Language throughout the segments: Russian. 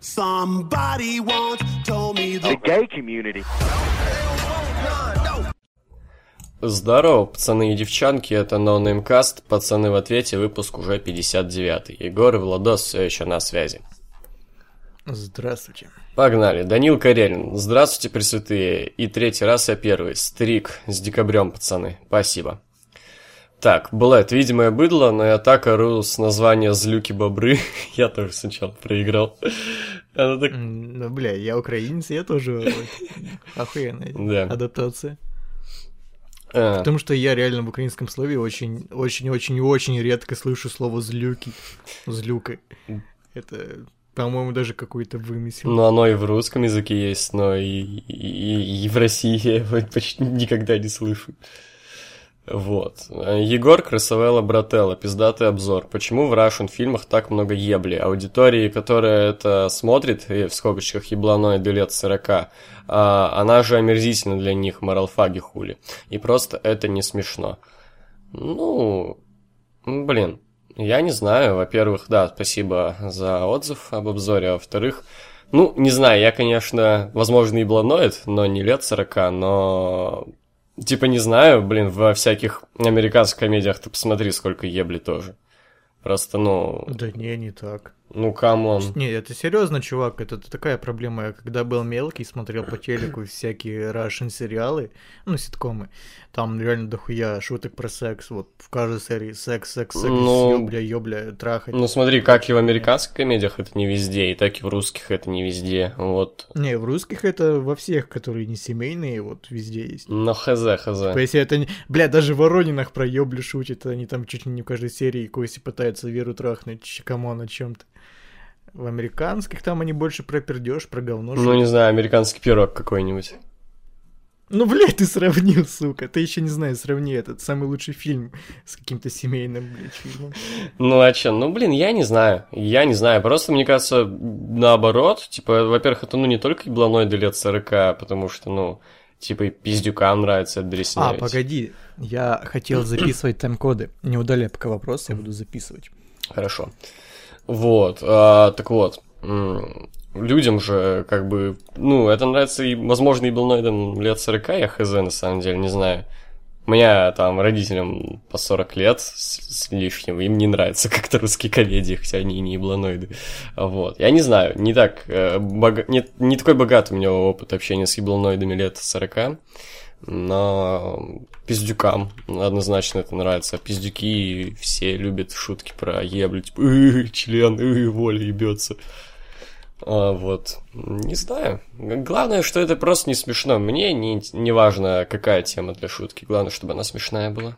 Somebody once told me the gay community. Здорово, пацаны и девчонки, это No Cast, пацаны в ответе, выпуск уже 59-й. Егор и Владос все еще на связи. Здравствуйте. Погнали. Данил Карелин. Здравствуйте, пресвятые. И третий раз я первый. Стрик с декабрем, пацаны. Спасибо. Так, Блэд, видимое быдло, но я так ору с названия «Злюки-бобры». я тоже сначала проиграл. Она так... Ну, бля, я украинец, я тоже охуенная да. адаптация. А. Потому что я реально в украинском слове очень, очень, очень, очень редко слышу слово «злюки». Злюка. Это по-моему, даже какой-то вымысел. Ну, оно и в русском языке есть, но и, и, и в России я его почти никогда не слышу. Вот. Егор Красавелла Брателла, пиздатый обзор. Почему в Russian фильмах так много ебли? Аудитории, которая это смотрит, и в скобочках ебланоиды лет 40, а, она же омерзительна для них, моралфаги хули. И просто это не смешно. Ну, блин, я не знаю. Во-первых, да, спасибо за отзыв об обзоре. А во-вторых, ну, не знаю, я, конечно, возможно, и бланоид, но не лет 40, но Типа, не знаю, блин, во всяких американских комедиях ты посмотри, сколько ебли тоже. Просто, ну... Да не, не так. Ну, come on. Не, это серьезно, чувак, это, такая проблема. Я когда был мелкий, смотрел по телеку всякие Russian сериалы, ну, ситкомы, там реально дохуя шуток про секс, вот в каждой серии секс, секс, секс, ну, ёбля, ёбля, трахать. Ну, смотри, как и в американских комедиях это не везде, и так и в русских это не везде, вот. Не, в русских это во всех, которые не семейные, вот везде есть. Ну, хз, хз. Типа, если это, бля, даже в Воронинах про ёбли шутят, они там чуть ли не в каждой серии Коси пытаются Веру трахнуть, кому на чем-то. В американских там они больше про пердеж, про говно. Ну, не знаю, американский пирог какой-нибудь. Ну, блядь, ты сравнил, сука. Ты еще не знаю, сравни этот самый лучший фильм с каким-то семейным, блядь, фильмом. Ну, а че? Ну, блин, я не знаю. Я не знаю. Просто, мне кажется, наоборот. Типа, во-первых, это, ну, не только ебланоиды лет 40, потому что, ну, типа, и пиздюкам нравится дресня. А, погоди. Я хотел записывать тайм-коды. Не удаляй пока вопрос, я буду записывать. Хорошо. Вот, а, так вот, людям же, как бы, ну, это нравится, и, возможно, и Билноидам лет 40, я хз, на самом деле, не знаю. У меня там родителям по 40 лет с, с лишним, им не нравятся как-то русские комедии, хотя они и не ебланоиды. Вот. Я не знаю, не так, э, бога... не, не такой богат у меня опыт общения с ебланоидами лет 40 но пиздюкам однозначно это нравится. Пиздюки все любят шутки про еблю, типа, член, воля ебется. А, вот. Не знаю. Главное, что это просто не смешно. Мне не, не важно, какая тема для шутки. Главное, чтобы она смешная была.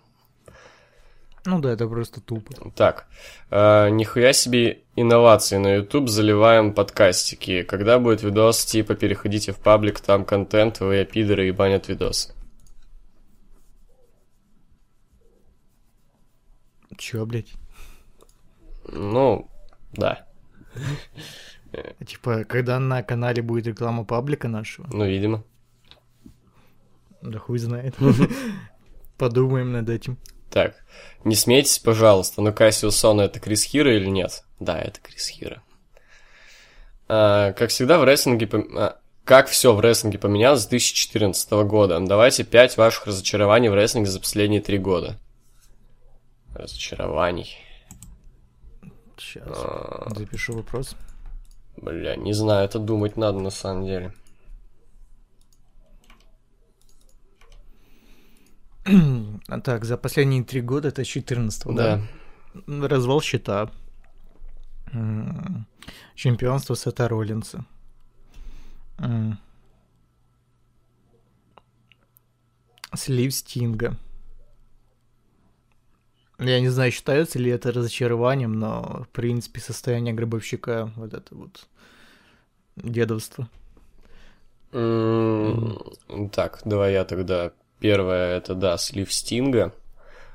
Ну да, это просто тупо. Так, э, нихуя себе инновации на YouTube заливаем подкастики. Когда будет видос, типа, переходите в паблик, там контент, вы пидоры и банят видосы. Чё, блядь? Ну, да. Типа, когда на канале будет реклама паблика нашего? Ну, видимо. Да хуй знает. Подумаем над этим. Так, не смейтесь, пожалуйста, но Кассиус Сона это Крис Хира или нет? Да, это Крис Хира. А, как всегда в рестлинге... Пом... А, как все в рестлинге поменялось с 2014 года? Давайте пять ваших разочарований в рестлинге за последние три года. Разочарований. Сейчас, а... запишу вопрос. Бля, не знаю, это думать надо на самом деле. так, за последние три года, это 14 да. да? Развал счета. Чемпионство Сета Роллинса. Слив Стинга. Я не знаю, считается ли это разочарованием, но, в принципе, состояние гробовщика, вот это вот дедовство. Mm, так, давай я тогда Первое это, да, слив Стинга.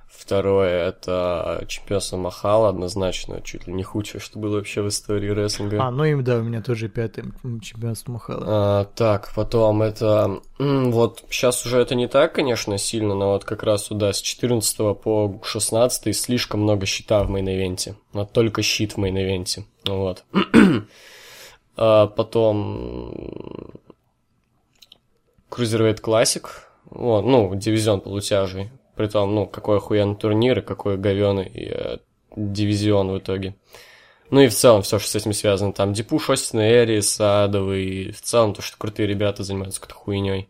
Второе это чемпионство Махала, однозначно, чуть ли не худшее, что было вообще в истории рестлинга. А, ну и да, у меня тоже пятое чемпионство Махала. А, так, потом это... Вот сейчас уже это не так, конечно, сильно, но вот как раз туда с 14 по 16 слишком много Щита в main event е. Но только Щит в main event е. Вот. А потом Cruiserweight Classic, вот, ну, дивизион полутяжей. Притом, ну, какой охуенный турнир и какой говёный э, дивизион в итоге. Ну и в целом все, что с этим связано. Там Дипуш, Остин, Эри, Садовый. И в целом то, что крутые ребята занимаются какой-то хуйней.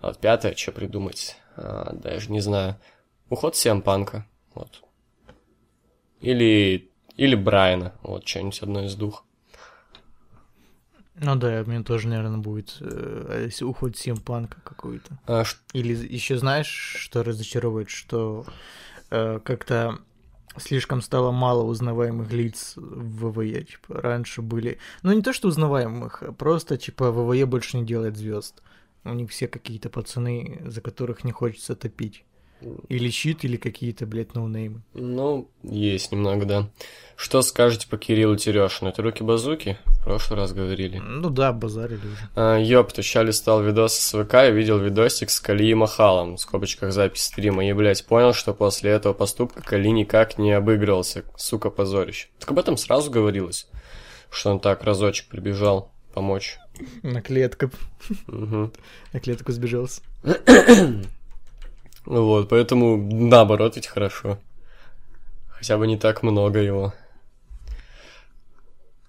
А вот пятое, что придумать? А, даже не знаю. Уход Сиам Панка. Вот. Или, или Брайана. Вот, что-нибудь одно из двух. Ну да, мне тоже, наверное, будет э, уход Симпанка какой-то. А. Или еще знаешь, что разочаровывает, что э, как-то слишком стало мало узнаваемых лиц в ВВЕ. Типа, раньше были... Ну, не то, что узнаваемых, а просто, типа, ВВЕ больше не делает звезд. У них все какие-то пацаны, за которых не хочется топить. Или щит, или какие-то, блядь, ноунеймы. Ну, есть немного, да. Что скажете по Кириллу Терешину? Это руки-базуки? В прошлый раз говорили. Ну да, базарили уже. А, ёпта, ща листал видос с ВК и видел видосик с Кали и Махалом, в скобочках запись стрима, и, блядь, понял, что после этого поступка Кали никак не обыгрывался. Сука, позорище. Так об этом сразу говорилось, что он так разочек прибежал помочь. На клетку. Угу. На клетку сбежался. Вот, поэтому наоборот ведь хорошо. Хотя бы не так много его.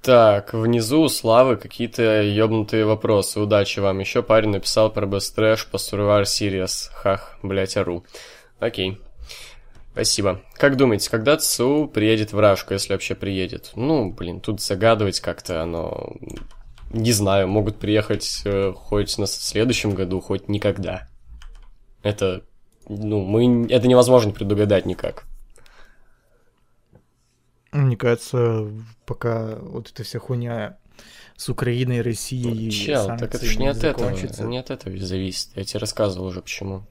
Так, внизу у Славы какие-то ёбнутые вопросы. Удачи вам. Еще парень написал про Trash по Survivor Series. Хах, блять, ору. Окей. Спасибо. Как думаете, когда ЦУ приедет в Рашку, если вообще приедет? Ну, блин, тут загадывать как-то оно... Не знаю, могут приехать э, хоть на следующем году, хоть никогда. Это ну, мы, это невозможно предугадать никак. Мне кажется, пока вот эта вся хуйня с Украиной, Россией... Чел, так это ж не, от этого, не от этого зависит. Я тебе рассказывал уже почему.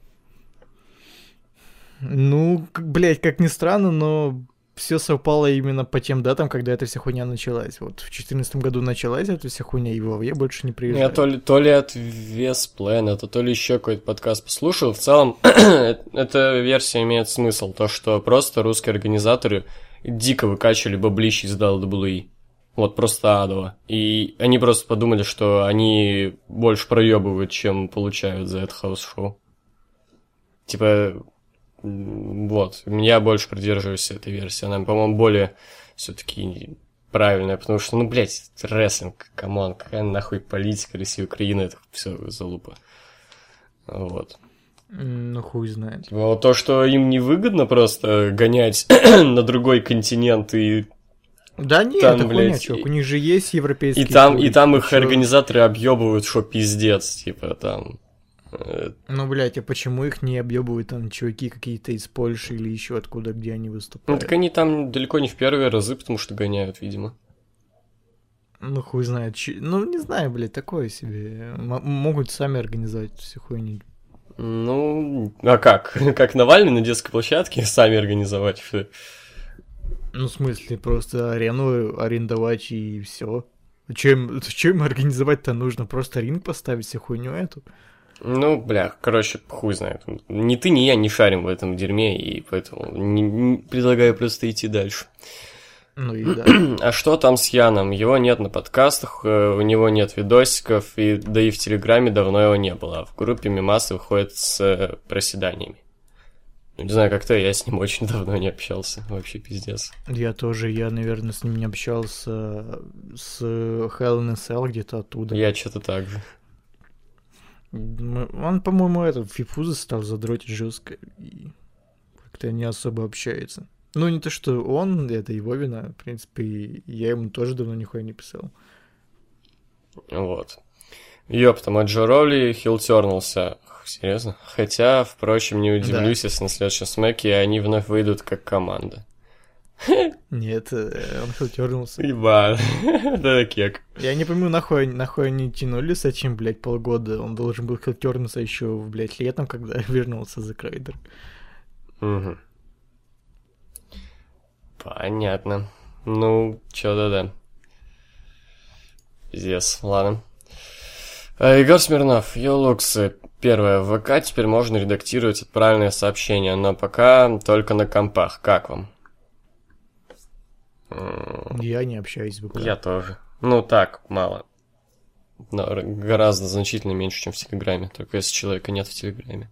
Ну, блядь, как ни странно, но все совпало именно по тем датам, когда эта вся хуйня началась. Вот в 2014 году началась эта вся хуйня, и в я больше не приезжаю. Я то ли, то ли от VSplanet, то ли еще какой-то подкаст послушал. В целом, эта версия имеет смысл. То, что просто русские организаторы дико выкачивали баблищ из WWE. Вот просто адово. И они просто подумали, что они больше проебывают, чем получают за это house show. Типа, вот, я больше придерживаюсь этой версии. Она, по-моему, более все-таки правильная, потому что, ну, блядь, рестлинг, come on, какая нахуй политика России, Украины, это все залупа. Вот. Ну, хуй знает. Типа, вот то, что им невыгодно просто гонять на другой континент и да нет, там, это блядь, хуйня, чувак, у них же есть европейские... И там, и там их организаторы объебывают, что пиздец, типа, там... Ну, блядь, а почему их не объебывают там чуваки какие-то из Польши или еще откуда, где они выступают? Ну, так они там далеко не в первые разы, потому что гоняют, видимо. Ну, хуй знает. Ну, не знаю, блядь, такое себе. М- могут сами организовать всю хуйню. Ну, а как? Как Навальный на детской площадке сами организовать все? Ну, в смысле, просто арену арендовать и все. Чем, чем организовать-то нужно? Просто ринг поставить, всю хуйню эту? Ну, бля, короче, хуй знает. Ни ты, ни я не шарим в этом дерьме, и поэтому не, не, предлагаю просто идти дальше. Ну и да. А что там с Яном? Его нет на подкастах, э, у него нет видосиков, и да и в Телеграме давно его не было. А в группе Мимасы выходит с э, проседаниями. Ну, не знаю, как-то я с ним очень давно не общался. Вообще пиздец. Я тоже, я, наверное, с ним не общался с Hell in Cell где-то оттуда. Я что-то так же. Он, по-моему, этот Фифуза стал задротить жестко и как-то не особо общается. Ну, не то, что он, это его вина. В принципе, я ему тоже давно нихуя не писал. Вот. Ёпта, Маджо Роли хилтернулся. Серьезно? Хотя, впрочем, не удивлюсь, да. если на следующем смеке они вновь выйдут как команда. Нет, э, он хилтернулся. Ебан, да кек. Я не помню, нахуй, нахуй они тянули с этим, блядь, полгода. Он должен был хилтернуться еще, блядь, летом, когда вернулся за Крайдер. Угу. Понятно. Ну, чё да-да. Пиздец, ладно. А, Егор Смирнов, Йолуксы. Первое. В ВК теперь можно редактировать отправленные сообщения, но пока только на компах. Как вам? Я не общаюсь в ВК. Я тоже. Ну так, мало. гораздо значительно меньше, чем в Телеграме, только если человека нет в Телеграме.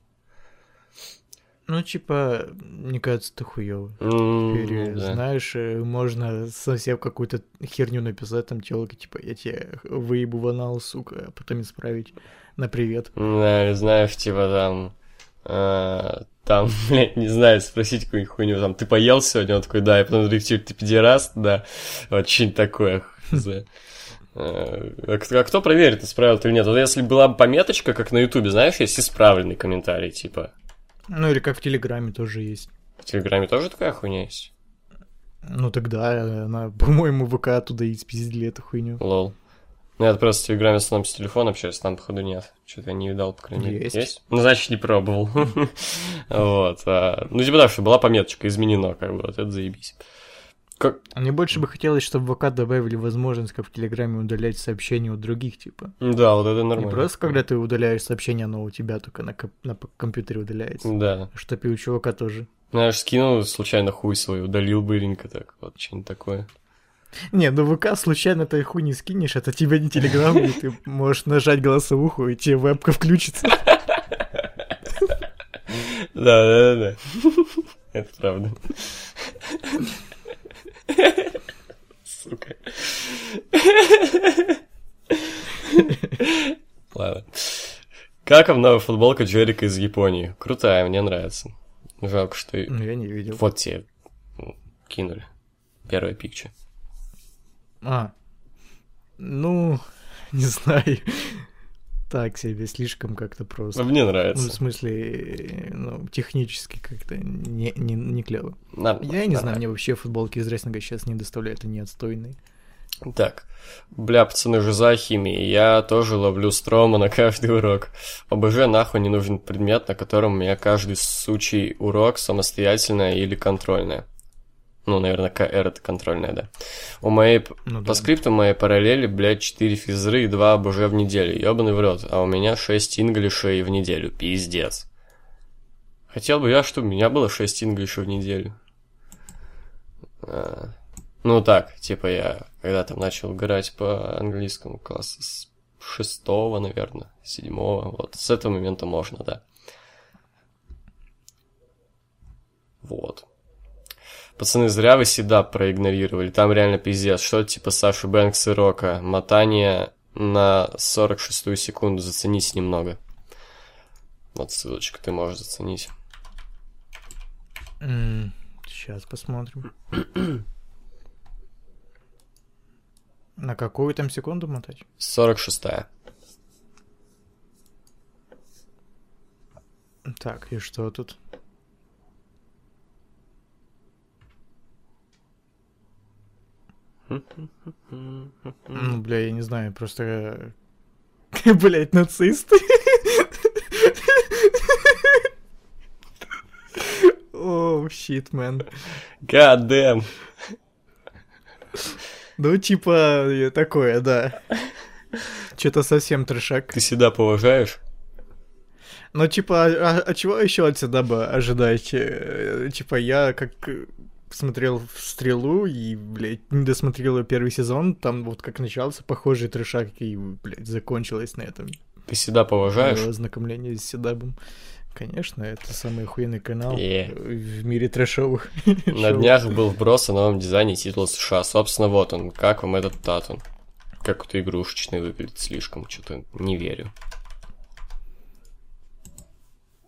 Ну, типа, мне кажется, ты хуёвый. Mm, Теперь, да. знаешь, э, можно совсем какую-то херню написать, там, телка, типа, я тебе выебу в анал, сука, а потом исправить на привет. Да, знаешь, типа, там, э, там, блядь, не знаю, спросить какую-нибудь хуйню, там, ты поел сегодня? Он такой, да, и потом рефтив, ты педераст, да, вот что-нибудь такое, э, а кто, а кто проверит, исправил ты или нет? Вот если была бы пометочка, как на Ютубе, знаешь, есть исправленный комментарий, типа, ну или как в Телеграме тоже есть. В Телеграме тоже такая хуйня есть? Ну тогда она, по-моему, ВК оттуда и спиздили эту хуйню. Лол. Ну, я просто в Телеграме в основном с телефона общаюсь, там, походу, нет. Что-то я не видал, по крайней мере. Есть. Есть? Ну, значит, не пробовал. Вот. А, ну, типа, да, что была пометочка, изменено, как бы, вот это заебись. Как... Мне больше бы хотелось, чтобы в ВК добавили возможность, как в Телеграме, удалять сообщения у других, типа. Да, вот это нормально. Не просто, когда ты удаляешь сообщение, оно у тебя только на, комп- на компьютере удаляется. Да. Чтоб и у чувака тоже. Знаешь, скинул случайно хуй свой, удалил быренько так, вот что-нибудь такое. Не, ну ВК случайно ты хуй не скинешь, это тебе не Телеграм, и ты можешь нажать голосовуху, и тебе вебка включится. Да, да, да. Это правда. Сука. Ладно. Как вам новая футболка Джерика из Японии? Крутая, мне нравится. Жалко, что... Ну, я не видел. Вот тебе кинули. Первая пикча. А. Ну, не знаю так себе, слишком как-то просто. Мне нравится. Ну, в смысле, ну, технически как-то не, не, не клево. Нормально, Я не знаю, мне вообще футболки из рестлинга сейчас не доставляют, они отстойные. Так, бля, пацаны, же за химией. Я тоже ловлю строма на каждый урок. ОБЖ нахуй не нужен предмет, на котором у меня каждый сучий урок самостоятельное или контрольное. Ну, наверное, КР это контрольная, да. У моей... Ну, да. По скрипту моей параллели, блядь, 4 физры и 2 АБЖ в неделю. Ёбаный в рот. А у меня 6 инглишей в неделю. Пиздец. Хотел бы я, чтобы у меня было 6 инглишей в неделю. А, ну так, типа я когда там начал играть по английскому классу с шестого, наверное, седьмого. Вот с этого момента можно, да. Вот. Пацаны, зря вы седап проигнорировали. Там реально пиздец. Что типа Саши Бэнкс и Рока. Мотание на 46-ю секунду. Зацените немного. Вот ссылочка, ты можешь заценить. Mm, сейчас посмотрим. На какую там секунду мотать? 46-я. Так, и что тут? Ну, бля, я не знаю, просто... Блять, нацисты. О, щит, мэн. God damn. Ну, типа, такое, да. Что-то совсем трешак. Ты всегда поважаешь? Ну, типа, а, а чего еще от себя бы ожидать? Э, типа, я как смотрел «Стрелу» и, блядь, не досмотрел первый сезон, там вот как начался похожий трешак и, блядь, закончилось на этом. Ты всегда поважаешь? Знакомление с Седабом. Конечно, это самый охуенный канал yeah. в мире трэшовых. На днях был вброс о новом дизайне титула США. Собственно, вот он. Как вам этот татун? Как-то игрушечный выглядит слишком. Что-то не верю.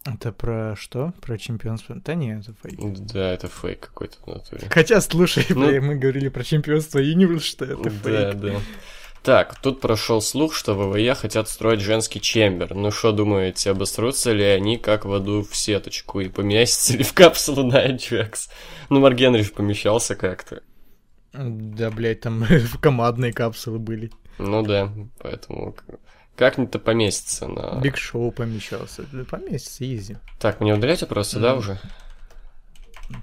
Это про что? Про чемпионство? Да нет, это фейк. Да, это фейк какой-то в натуре. Хотя, слушай, ну... мы говорили про чемпионство Юниверс, что это фейк. Да, да. Так, тут прошел слух, что ВВЕ хотят строить женский чембер. Ну что думаете, обосрутся ли они как в аду в сеточку и поместятся ли в капсулу на Ajax? Ну, Марк Генриш помещался как-то. Да, блядь, там в командные капсулы были. Ну да, поэтому как-нибудь-то поместится на... Биг Шоу помещался. Да, поместится, изи. Так, мне удалять просто, mm. да, уже?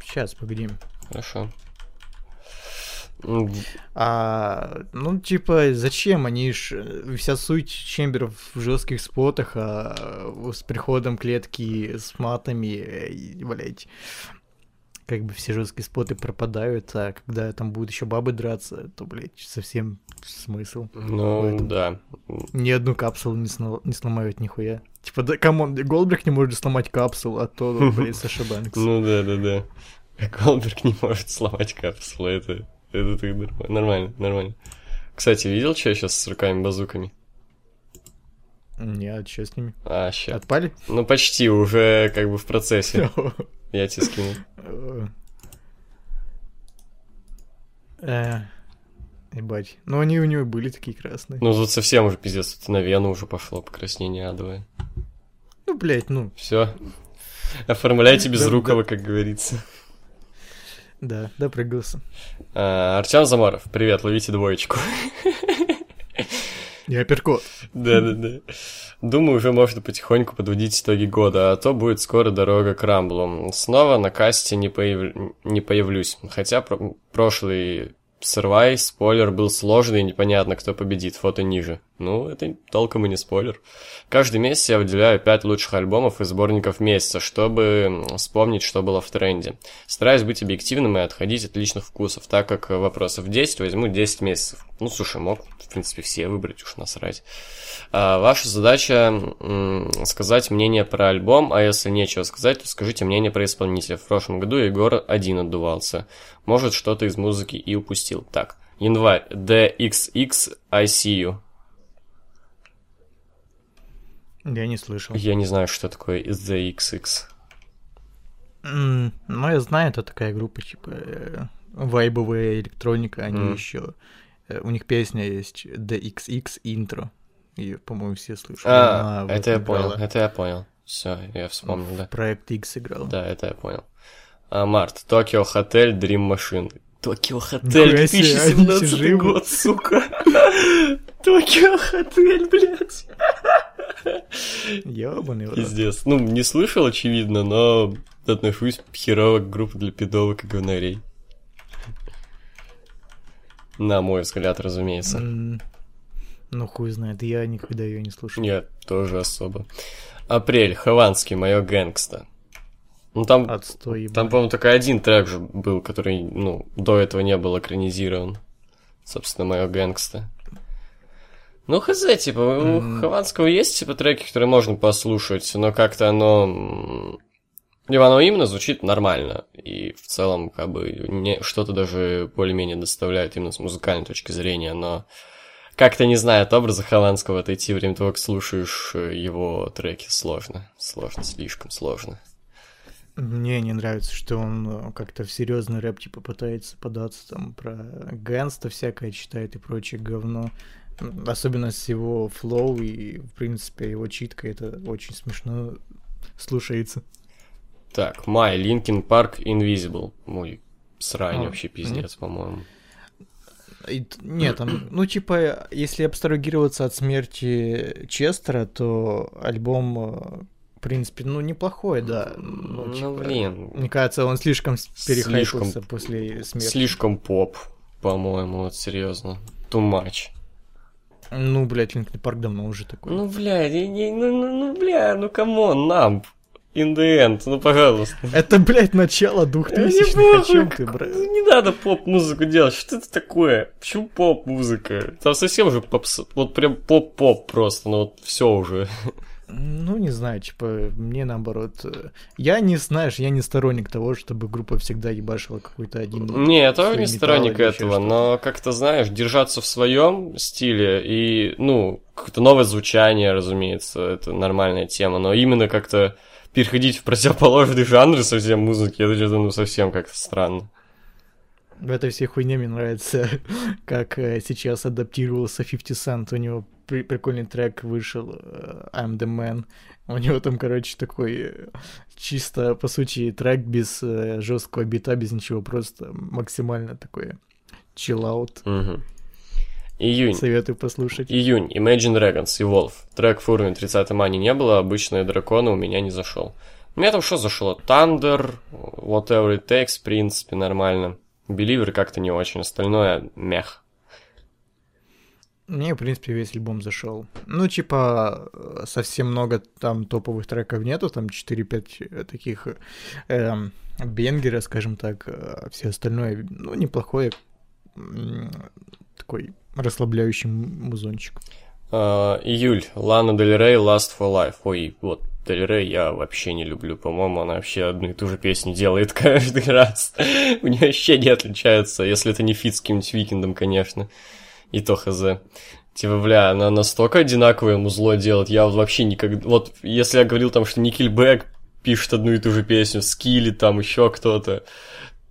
Сейчас, погоди. Хорошо. А, ну, типа, зачем? Они ж... Вся суть chamber ов в жестких спотах, а с приходом клетки с матами, блять, как бы все жесткие споты пропадают, а когда там будут еще бабы драться, то, блядь, совсем смысл. Ну, да. Ни одну капсулу не, снова, не сломают нихуя. Типа, да, come on, Голдберг не может сломать капсулу, а то, блин, Саша Бэнкс. Ну да, да, да. Голдберг не может сломать капсулу, это, это нормально, нормально. Кстати, видел, что я сейчас с руками-базуками? Нет, что с ними? А, ща. Отпали? Ну, почти, уже как бы в процессе. Я тебе скинул. Э, ебать. Ну, они у него были такие красные. Ну, тут совсем уже пиздец, тут на вену уже пошло покраснение адовое. Ну, блядь, ну. Все. Оформляйте без рукава, как говорится. Да, допрыгался. А, Артем Замаров, привет, ловите двоечку. Не апперкот. Да-да-да. Думаю, уже можно потихоньку подводить итоги года, а то будет скоро дорога к Рамблу. Снова на касте не, появ... не появлюсь, хотя про... прошлый Сырвай, спойлер был сложный и непонятно, кто победит, фото ниже. Ну, это толком и не спойлер. Каждый месяц я выделяю 5 лучших альбомов и сборников месяца, чтобы вспомнить, что было в тренде. Стараюсь быть объективным и отходить от личных вкусов, так как вопросов 10 возьму 10 месяцев. Ну, слушай, мог, в принципе, все выбрать, уж насрать. А, ваша задача сказать мнение про альбом, а если нечего сказать, то скажите мнение про исполнителя. В прошлом году Егор один отдувался. Может, что-то из музыки и упустил. Так, январь. DXX I see you. Я не слышал. Я не знаю, что такое DXX. Mm, ну, я знаю, это такая группа, типа, э, вайбовая электроника, они mm. еще... Э, у них песня есть DXX Intro. Ее, по-моему, все слышали. А, Она это я играла. понял, это я понял. Все, я вспомнил, да. Проект X играл. Да, это я понял. А, март. Токио Хотель Dream Machine. Токио Хотель 2017 год, сука. Токио Хотель, блядь. Ёбаный урод. Пиздец. Ну, не слышал, очевидно, но отношусь херово к группе для пидовок и говнарей. На мой взгляд, разумеется. Mm, ну, хуй знает, я никогда ее не слушал. Нет, тоже особо. Апрель, Хованский, мое гэнгста. Ну там, Отстой, там, по-моему, только один трек же был, который, ну, до этого не был экранизирован. Собственно, мое гэнгста. Ну, хз, типа, mm. у Хованского есть, типа, треки, которые можно послушать, но как-то оно... Либо оно именно звучит нормально, и в целом, как бы, не, что-то даже более-менее доставляет именно с музыкальной точки зрения, но как-то не знаю, от образа Хованского отойти время того, как слушаешь э, его треки, сложно. Сложно, слишком сложно. Мне не нравится, что он э, как-то в серьезный рэп типа пытается податься там про gangsta всякое читает и прочее говно. Особенно с его flow и, в принципе, его читкой это очень смешно слушается. Так, май, Linkin Park, Invisible. Мой срань а, вообще пиздец, mm по-моему. Нет, там, ну, типа, если абстрагироваться от смерти Честера, то альбом э, в принципе, ну, неплохой, да. Ну, ну типа, блин. Мне кажется, он слишком перехайпился слишком, после смерти. Слишком поп, по-моему, вот серьезно. Too much. Ну, блядь, Linkin Park давно уже такой. Ну, блядь, не, не, ну, ну, ну, бля, ну, come on, Numb. In the End, ну, пожалуйста. Это, блядь, начало 2000-х, о чем ты, брат? Ну, не надо поп-музыку делать, что это такое? Почему поп-музыка? Там совсем уже поп вот прям поп-поп просто, ну, вот все уже. Ну, не знаю, типа, мне наоборот. Э, я не, знаешь, я не сторонник того, чтобы группа всегда ебашила какой-то один... Не, я тоже не сторонник этого, но как-то, знаешь, держаться в своем стиле и, ну, какое-то новое звучание, разумеется, это нормальная тема, но именно как-то переходить в противоположный жанр совсем музыки, это что-то, ну, совсем как-то странно. В этой всей хуйне мне нравится, как э, сейчас адаптировался 50 Cent. У него при прикольный трек вышел э, I'm the Man. У него там, короче, такой э, чисто, по сути, трек без жесткого бита, без ничего, просто максимально такой чиллаут. Угу. Июнь. Советую послушать. Июнь. Imagine Dragons, Evolve. Трек в уровне 30 мани не было, обычные драконы у меня не зашел. У меня там что зашло? Thunder, Whatever It Takes, в принципе, нормально. Беливер как-то не очень, остальное мех. Мне, в принципе, весь альбом зашел. Ну, типа, совсем много там топовых треков нету, там 4-5 таких э, banger а, скажем так. А все остальное, ну, неплохой такой расслабляющий музончик. Uh, июль. Лана Дель Рей, Lust for Life. Ой, вот, Дель Рей я вообще не люблю. По-моему, она вообще одну и ту же песню делает каждый раз. У нее вообще не отличается, если это не feat с каким-нибудь Weeknd ом, конечно. И то хз. Типа, бля, она настолько одинаковое музло делает, я вообще никогда... Вот, если я говорил там, что Никельбэк пишет одну и ту же песню, Скилли там, еще кто-то,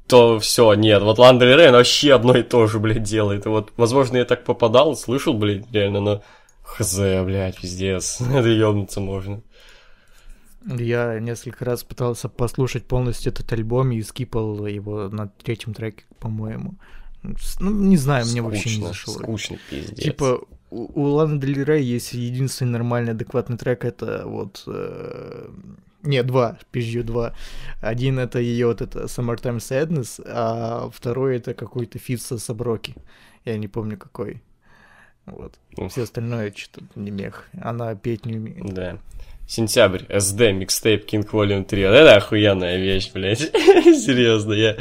то все, нет. Вот Ланда Рей, вообще одно и то же, блядь, делает. И вот, возможно, я так попадал, слышал, блядь, реально, но... Хз, блядь, пиздец. Это ёбнуться можно. Я несколько раз пытался послушать полностью этот альбом и скипал его на третьем треке, по-моему. Ну, не знаю, мне скучно, вообще не зашло. Скучно, пиздец. Типа, у, у Ланы Дель Рей есть единственный нормальный, адекватный трек, это вот... Э, не, два, пизжу, два. Один это ее вот это Summertime Sadness, а второй это какой-то feat с A$AP Rocky. Я не помню какой. Вот. Уф. Все остальное что-то не meh. Она петь не умеет. Да. Сентябрь, SD, микстейп, King Volume 3. Вот это охуенная вещь, блядь. Серьезно, я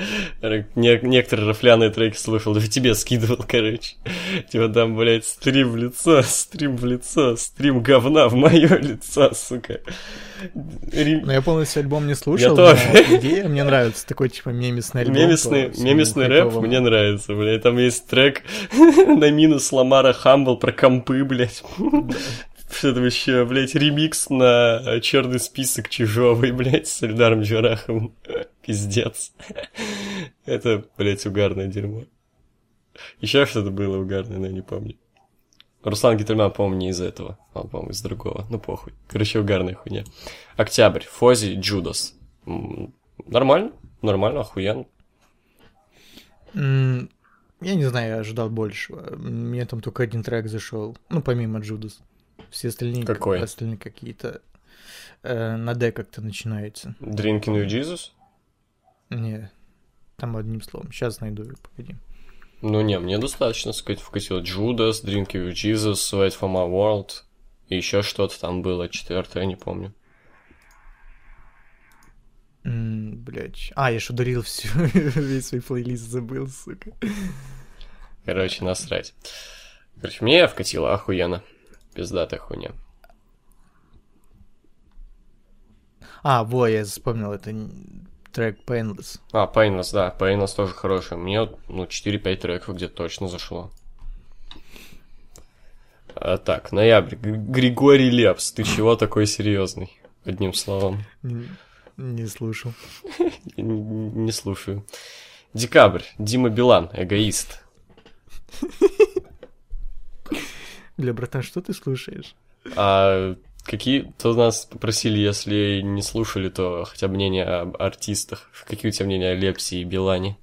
не, некоторые рафляные треки слушал, даже тебе скидывал, короче. Типа там, блядь, стрим в лицо, стрим в лицо, стрим говна в мое лицо, сука. Рим... Ну, я полностью альбом не слушал, я тоже. идея мне нравится, такой, типа, мемесный альбом. Мемесный, мемесный рэп мне нравится, блядь. Там есть трек на минус Ламара Хамбл про компы, блядь. Вообще, блядь, ремикс на черный список Чижовой, блядь, с Эльдаром Джараховым. Пиздец. Это, блядь, угарное дерьмо. Еще что-то было угарное, но я не помню. Руслан Гительман, по-моему, не из этого. Он, по-моему, из другого. Ну, похуй. Короче, угарная хуйня. Октябрь. Фози, Джудас. Нормально. Нормально, охуенно. Я не знаю, я ожидал большего. Мне там только один трек зашел. Ну, помимо Джудас. Все остальные, Какой? остальные какие-то э, на Д как-то начинается. Drinking with Jesus? Не, там одним словом. Сейчас найду погоди. Ну не, мне достаточно сказать вкатило Judas, Drinking with Jesus, Wait for my world. И еще что-то там было, четвертое, я не помню. Mm, блять. А, я ж ударил всю, весь свой плейлист забыл, сука. Короче, насрать. Короче, мне вкатило охуенно. Пиздатая хуйня. А, во, я вспомнил, это трек Painless. А, Painless, да, Painless тоже хороший. Мне, ну, 4-5 треков где точно зашло. А, так, ноябрь. Григорий Лепс, ты чего такой серьезный? Одним словом. Не, слушал. не слушаю. Декабрь. Дима Билан, эгоист. Бля, братан, что ты слушаешь? А какие... То нас попросили, если не слушали, то хотя бы мнение об артистах. Какие у тебя мнения о Лепсе и Билане?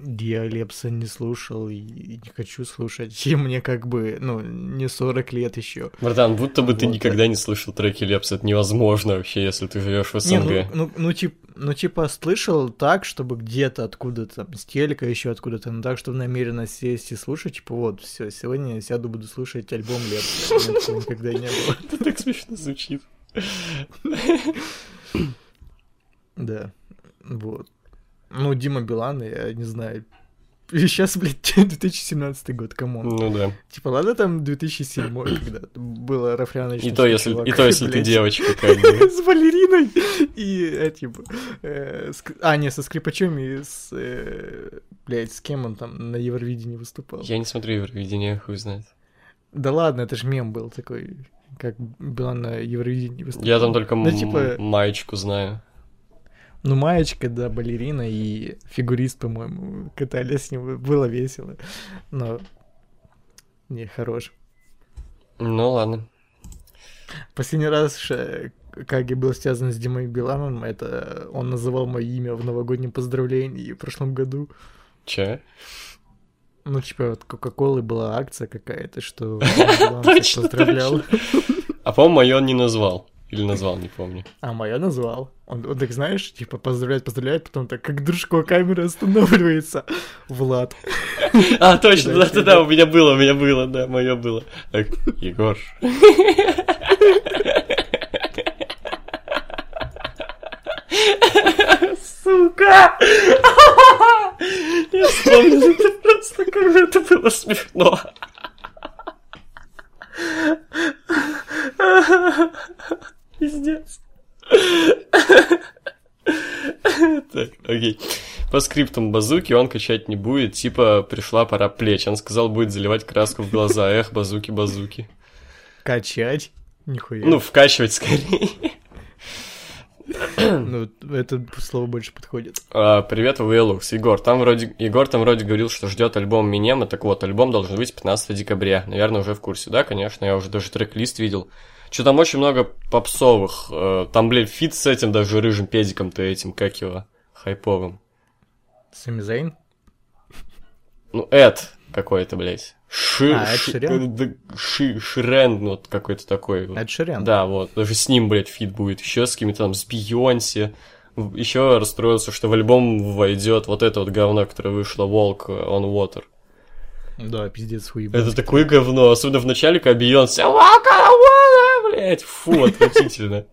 Я Лепса не слушал и не хочу слушать. И мне как бы, ну, не 40 лет еще. Братан, будто бы вот. ты никогда не слышал треки Лепса. Это невозможно вообще, если ты живешь в СНГ. Не, ну, ну, ну, тип, ну, типа, слышал так, чтобы где-то откуда-то, там, с телека еще откуда-то, но так, чтобы намеренно сесть и слушать, типа, вот, все, сегодня я сяду, буду слушать альбом Лепса. Никогда не было. Это так смешно звучит. Да, вот. Ну, Дима Билан, я не знаю. Сейчас, блядь, 2017 год, кому? Ну да. Типа, ладно, там 2007 когда было рафляночное. И то, если, чувак, и то, если ты девочка, как бы. С балериной и этим... Э, а, не, со скрипачом и с... Э, блядь, с кем он там на Евровидении выступал? Я не смотрю Евровидение, хуй знает. Да ладно, это же мем был такой, как была на Евровидении выступал. Я там только ну, типа... маечку знаю. Ну, маечка, да, балерина и фигурист, по-моему, катались с ним. Было весело. Но не хорош. Ну, ладно. Последний раз, как я был связан с Димой Биланом, это он называл мое имя в новогоднем поздравлении в прошлом году. Че? Ну, типа, вот Кока-Колы была акция какая-то, что поздравлял. А по-моему, мое он не назвал. Или назвал, не помню. А моя назвал. Он, он так, знаешь, типа, поздравляет, поздравляет, потом так, как дружко камера останавливается. Влад. А, точно, да-да-да, у меня было, у меня было, да, мое было. Так, Егор. Сука! Я вспомнил это просто, как это было смешно. Пиздец. Так, окей. По скриптам базуки он качать не будет, типа пришла пора плеч. Он сказал, будет заливать краску в глаза. Эх, базуки-базуки. Качать? Нихуя. Ну, вкачивать скорее. Ну, это слово больше подходит. А, привет, Вэлукс. Егор, там вроде, Егор там вроде говорил, что ждет альбом Эминема. Так вот, альбом должен выйти 15 декабря. Наверное, уже в курсе, да, конечно. Я уже даже трек-лист видел. Что там очень много попсовых. Э, там, блядь, feat с этим даже рыжим педиком-то этим, как его, хайповым. Сами Зейн? Ну, Эд какой-то, блядь. Ши, а, Эд Ширен? Ши, Ширен, ну, вот какой-то такой. Эд Ширен? Да, вот. Даже с ним, блядь, feat будет. Еще с кем-то там, с Бейонсе. Еще расстроился, что в альбом войдет вот это вот говно, которое вышло, Walk on Water. Да, пиздец, хуй. Это такое говно, особенно в начале, когда Бейонсе Walk on Water, блядь, фу, отвратительно.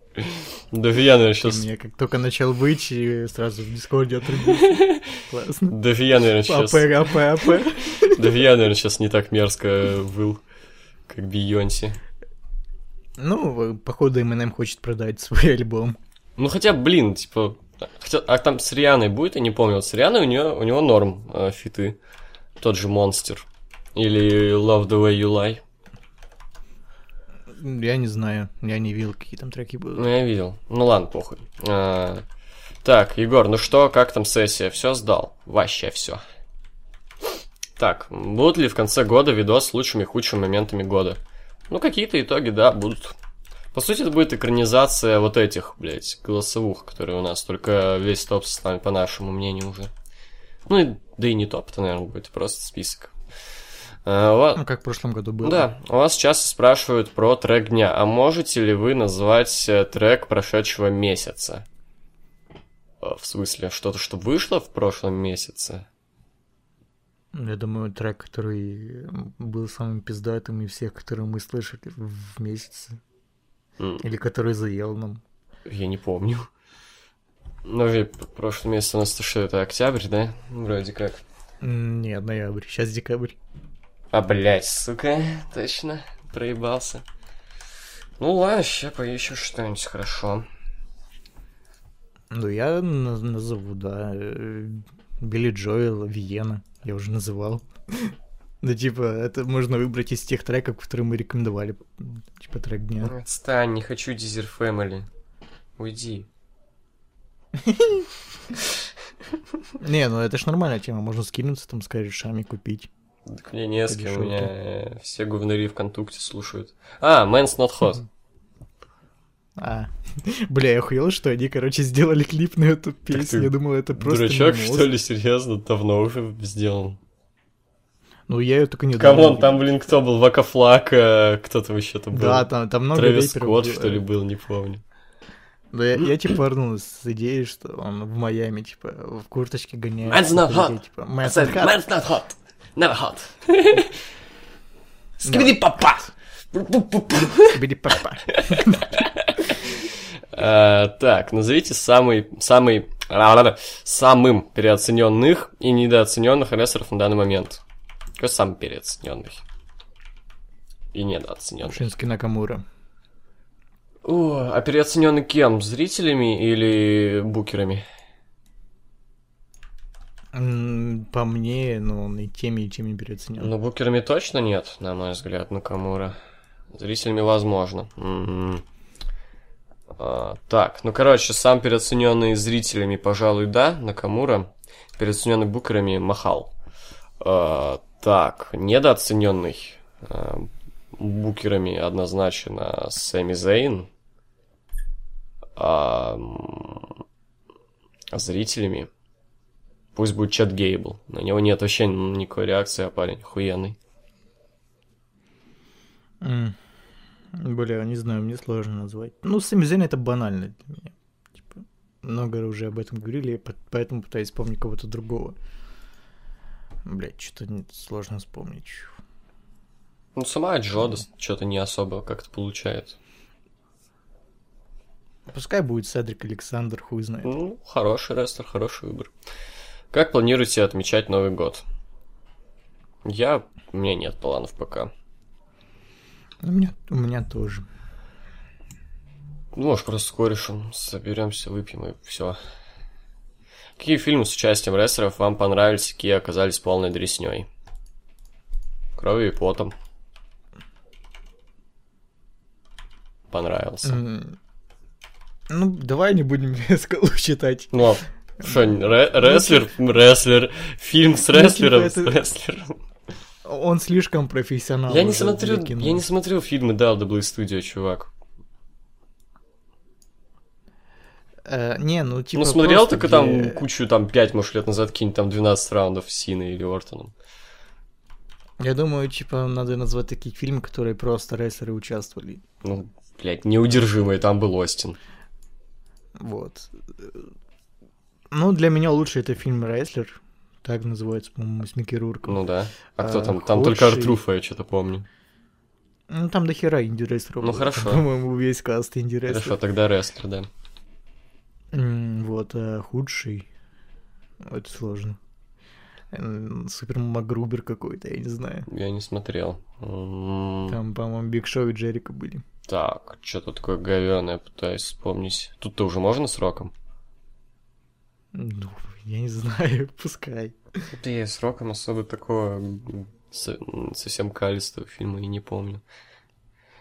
Даже я, наверное, сейчас... Мне как только начал быть, и сразу в Дискорде отрубился. Классно. Даже я, наверное, сейчас... Up, up, up. Даже я, наверное, сейчас не так мерзко был, как Бейонси. Ну, походу, Eminem хочет продать свой альбом. Ну, хотя, блин, типа... Хотя, а там с Рианой будет, я не помню. Вот с Рианой у нее, у него норм э, фиты. Тот же Монстр. Или Love the Way You Lie. Я не знаю, я не видел, какие там треки будут. Ну, я видел. Ну ладно, похуй. А, так, Егор, ну что, как там сессия? Все сдал? Вообще все. Так, будут ли в конце года видос с лучшими и худшими моментами года? Ну, какие-то итоги, да, будут. По сути, это будет экранизация вот этих, блядь, голосовых, которые у нас, только весь топ составлен, по нашему мнению, уже. Ну, и, да и не топ, это, наверное, будет просто список. А, ну, как в прошлом году было. Да, у вас часто спрашивают про трек дня. А можете ли вы назвать э, трек прошедшего месяца? Э, в смысле, что-то, что вышло в прошлом месяце? Я думаю, трек, который был самым пиздатым из всех, которые мы слышали в месяце. Mm. Или который заел нам. Я не помню. Ну, ведь прошлый месяц у нас что, это октябрь, да? Вроде как. Нет, ноябрь, сейчас декабрь. А, блядь, сука, точно, проебался. Ну ладно, сейчас поищу что-нибудь хорошо. Ну, я назову, да. Э, Билли Джоэл, Виена. Я уже называл. Ну, типа, это можно выбрать из тех треков, которые мы рекомендовали. Типа, трек дня. Отстань, не хочу Дизер Family. Уйди. Не, ну это ж нормальная тема. Можно скинуться, там, с корешами купить. Так мне не с кем, у меня э, все говнари ВКонтакте слушают. А, Man's Not Hot. А, бля, я охуел, что они, короче, сделали клип на эту песню. Я думал, это просто Дурачок, что ли, серьезно? Давно уже сделан. Ну, я ее только не... Come on, там, блин, кто был? Waka Flocka, э, кто там еще там был? Да, там, там много Travis Scott, что ли, был, не помню. Да я, я типа вернулся с идеей, что он в Майами, типа, в курточке гоняет. Man's not hot. Типа, Man's not hot. Never hot. Скибиди папа. Скибиди папа. Так, назовите самый, самый, самым переоцененных и недооцененных рестлеров на данный момент. Какой самый переоцененный? И недооцененный. Шински Накамура. О, а переоцененный кем? Зрителями или букерами? По мне, ну, он и теми, и теми переоценен. Ну, букерами точно нет, на мой взгляд, Накамура. Зрителями возможно. М-м. А, так, ну, короче, сам переоцененный зрителями, пожалуй, да, Накамура. Переоцененный букерами Махал. А, так, недооцененный а, букерами однозначно Сэмми Зейн. А, зрителями Пусть будет Чет Гейбл. На него нет вообще никакой реакции, а парень охуенный. Mm. Бля, не знаю, мне сложно назвать. Ну, Сэмми это банально для меня. Типа, много уже об этом говорили, поэтому пытаюсь вспомнить кого-то другого. Блять, что-то сложно вспомнить. Ну, сама Джода что-то не особо как-то получается. Пускай будет Седрик Александр, хуй знает. Ну, хороший рестлер, хороший выбор. Как планируете отмечать Новый год? Я... У меня нет планов пока. У меня, у меня тоже. Ну, может, просто с корешем соберемся, выпьем и все. Какие фильмы с участием рестлеров вам понравились, какие оказались полной дресней? Кровью и потом. Понравился. Mm. Ну, давай не будем скалу читать. Ну, а что, рестлер, рестлер, фильм с ну, рестлером, с рестлером. Он слишком профессионал. Я не смотрю, я не смотрел фильмы WWE Studio, чувак. Э, не, ну типа. Ну смотрел только где... там кучу, там 5, может, лет назад какие-нибудь там 12 раундов с Синой или Ортоном. Я думаю, типа, надо назвать такие фильмы, которые просто рестлеры участвовали. Ну, блядь, неудержимый, там был Остин. Вот. Ну, для меня лучше это фильм «Рестлер». Так называется, по-моему, с Микки Рурком. Ну да. А кто там? Там только Р-Труфа, я что-то помню. Ну, там до хера инди-рестлеров. Ну, хорошо. По-моему, весь каст инди-рестлеров. Хорошо, тогда рестлер, да. Вот, а худший... Это сложно. Супер Макгрубер какой-то, я не знаю. Я не смотрел. Там, по-моему, Биг Шоу и Джерико были. Так, что-то такое говёное, пытаюсь вспомнить. Тут-то уже можно сроком? Ну, я не знаю, пускай. Я сроком особо такого совсем калистого фильма и не помню.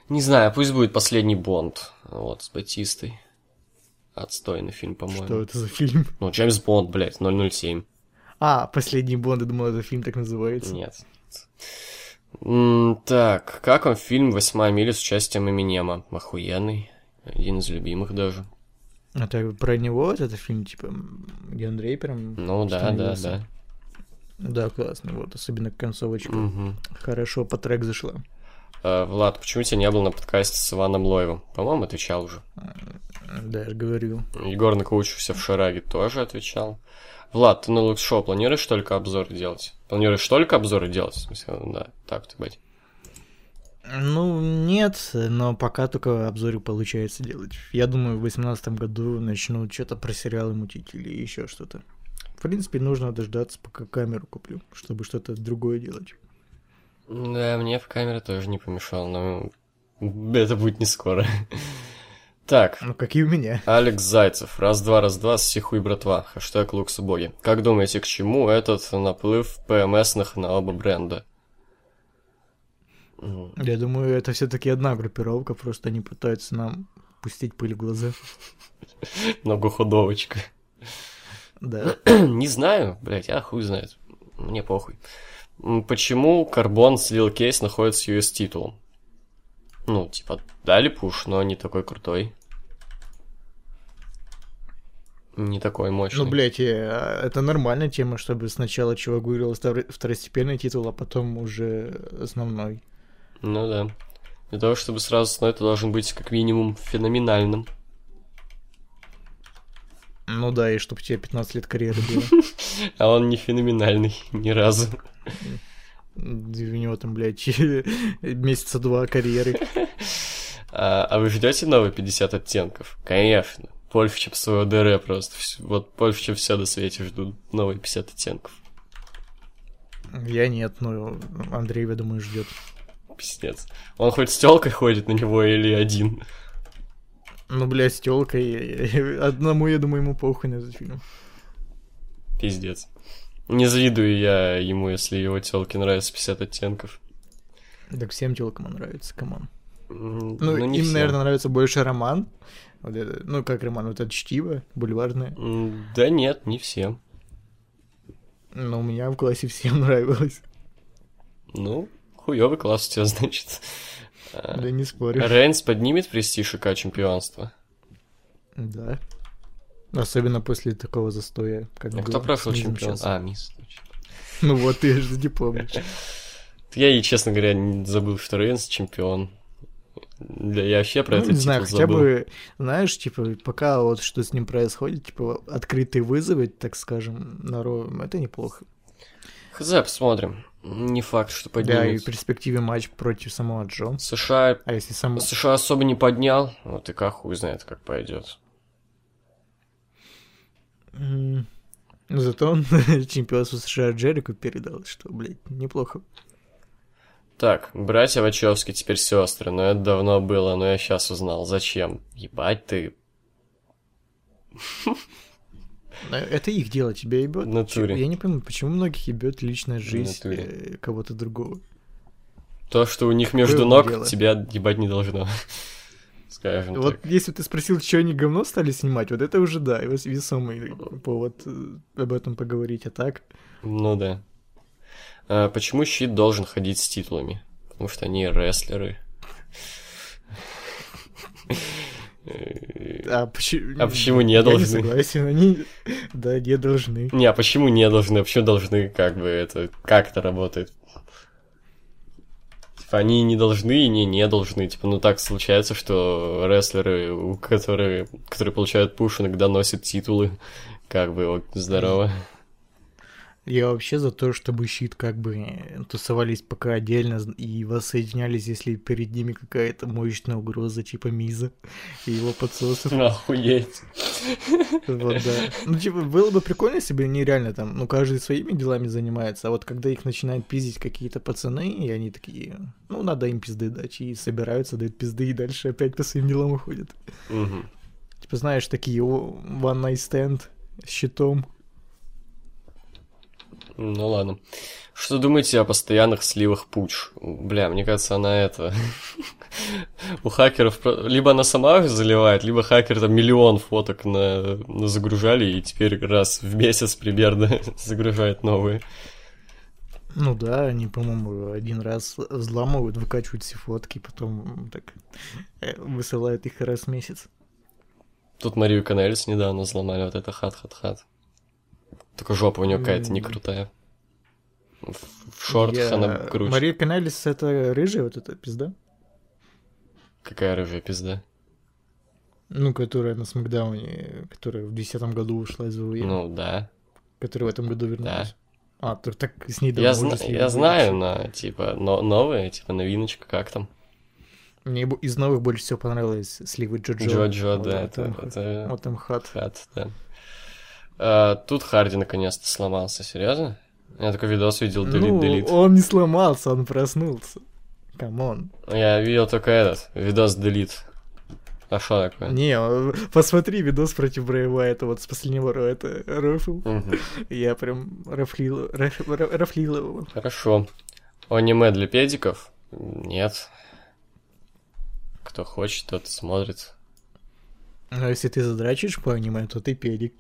Не знаю, пусть будет последний Бонд. Вот, с Батистой. Отстойный фильм, по-моему. Что это за фильм? Ну, Джеймс Бонд, блядь, 007. А, последний Бонд, я думал, это фильм так называется. Нет. Так, как вам фильм «Восьмая миля» с участием Эминема? Охуенный. Один из любимых даже. Это про него вот это фильм, типа, где он рэпером Ну да, да, да. Да, классно, вот, особенно концовочка. Угу. Хорошо по трек зашла. А, Влад, почему тебя не был на подкасте с Иваном Лоевым? По-моему, отвечал уже. Да, я же говорил. Егор Накоучився в Шараге тоже отвечал. Влад, ты на Лукшоу планируешь только обзоры делать? Планируешь только обзоры делать? В смысле, да, так-то быть. Ну, нет, но пока только обзоры получается делать. Я думаю, в 2018 году начну что-то про сериалы мутить или еще что-то. В принципе, нужно дождаться, пока камеру куплю, чтобы что-то другое делать. Да, мне в камере тоже не помешал, но это будет не скоро. Так. Ну, какие у меня. Алекс Зайцев. Раз-два, раз-два, сихуй, братва. Хэштег луксубоги. Как думаете, к чему этот наплыв ПМСных на оба бренда? Я думаю, это все-таки одна группировка, просто они пытаются нам пустить пыль в глаза. Многоходовочка. Да. Не знаю, блять, а хуй знает. Мне похуй. Почему Карбон слил кейс находится с US титулом? Ну, типа, дали пуш, но не такой крутой. Не такой мощный. Ну, блядь, э, это нормальная тема, чтобы сначала чувак выиграл второстепенный титул, а потом уже основной. Ну да. Для того, чтобы сразу основной, ты должен быть как минимум феноменальным. Ну да, и чтобы тебе 15 лет карьеры было. А он не феноменальный ни разу. У него там, блядь, месяца два карьеры. А, а вы ждете новые 50 оттенков? Конечно. Польфичем своего ДР просто. Вот Польфичем все до свете ждут новые 50 оттенков. Я нет, но Андрей, я думаю, ждет. Пиздец. Он хоть с телкой ходит на него или один? Ну, блядь, с телкой. Одному, я думаю, ему похуй на этот фильм. Пиздец. Не завидую я ему, если его телке нравится 50 оттенков. Так всем телкам нравится, come on. Ну, ну им, всем. наверное, нравится больше роман. Вот это, ну, как роман, вот это чтиво, бульварное. Да нет, не всем. Но у меня в классе всем нравилось. Ну, хуёвый класс у тебя, значит. Да не спорю. Рейнс поднимет престиж ИК чемпионства? Да. Особенно после такого застоя. Как а кто прошел чемпион? А, мисс. Ну вот, ты же не помнишь. Я и, честно говоря, забыл, что Рейнс чемпион. Да, я вообще про ну, это не знаю, хотя забыл. бы, знаешь, типа, пока вот что с ним происходит, типа, открытые вызовы, так скажем, на Ро, это неплохо. Хз, посмотрим. Не факт, что поднимет. Да, и в перспективе матч против самого Джо. США... А если сам... США особо не поднял, вот и как хуй знает, как пойдет. Mm. Зато он чемпионство США Джерику передал, что, блядь, неплохо. Так, братья Вачовски теперь сестры, но это давно было, но я сейчас узнал. Зачем? Ебать ты. Это их дело, тебя ебет. Натуре. Я не понимаю, почему многих ебет личная жизнь э, кого-то другого. То, что у них между Было ног, дело. тебя ебать не должно. Скажем вот так. если ты спросил, что они говно стали снимать, вот это уже да, весомый повод э, об этом поговорить, а так? Ну да. А почему щит должен ходить с титулами? Потому что они рестлеры. А почему, а почему не должны? Я не согласен, они, да, не должны. Не, а почему не должны? Почему должны, как бы, это, как это работает? Типа, они не должны и не не должны. Типа, ну так случается, что рестлеры, которые, которые получают пуш, иногда носят титулы. Как бы, вот, здорово. Я вообще за то, чтобы щит как бы тусовались пока отдельно и воссоединялись, если перед ними какая-то мощная угроза типа Миза и его подсосов. Охуеть. Вот, да. Ну, типа, было бы прикольно, если бы они реально там, ну, каждый своими делами занимается, а вот когда их начинают пиздить какие-то пацаны, и они такие, ну, надо им пизды дать, и собираются, дают пизды, и дальше опять по своим делам уходят. Угу. Типа, знаешь, такие one night stand с щитом. Ну ладно. Что думаете о постоянных сливах пуч? Бля, мне кажется, она это... У хакеров... Либо она сама заливает, либо хакеры там миллион фоток на... на загружали, и теперь раз в месяц примерно загружают новые. Ну да, они, по-моему, один раз взламывают, выкачивают все фотки, потом так э, высылают их раз в месяц. Тут Марию Канелис недавно взломали, вот это хат-хат-хат. Только жопа у нее какая-то не крутая. В шортах Я... она круче. Мария Канелис это рыжая вот эта пизда? Какая рыжая пизда? Ну, которая на Смакдауне, которая в 2010 году ушла из ВВЕ. Ну, да. Которая в этом году вернулась. Да. А, так, так с ней давно я, зна- я знаю, но, типа, но, новая, типа, новиночка, как там? Мне из новых больше всего понравилось сливы Джоджо. Джоджо, да, это, это... Вот там хат. Хат, да. А, тут Харди наконец-то сломался, серьезно? Я такой видос видел, delete, ну, delete. он не сломался, он проснулся. Come on. Я видел только этот, видос delete. А что такое? Не, посмотри видос против Брейва, это вот с последнего это рофл. Угу. Я прям рофлил, рофлил его. Хорошо. Аниме для педиков? Нет. Кто хочет, тот смотрит. Но если ты задрачиваешь по аниме, то ты педик.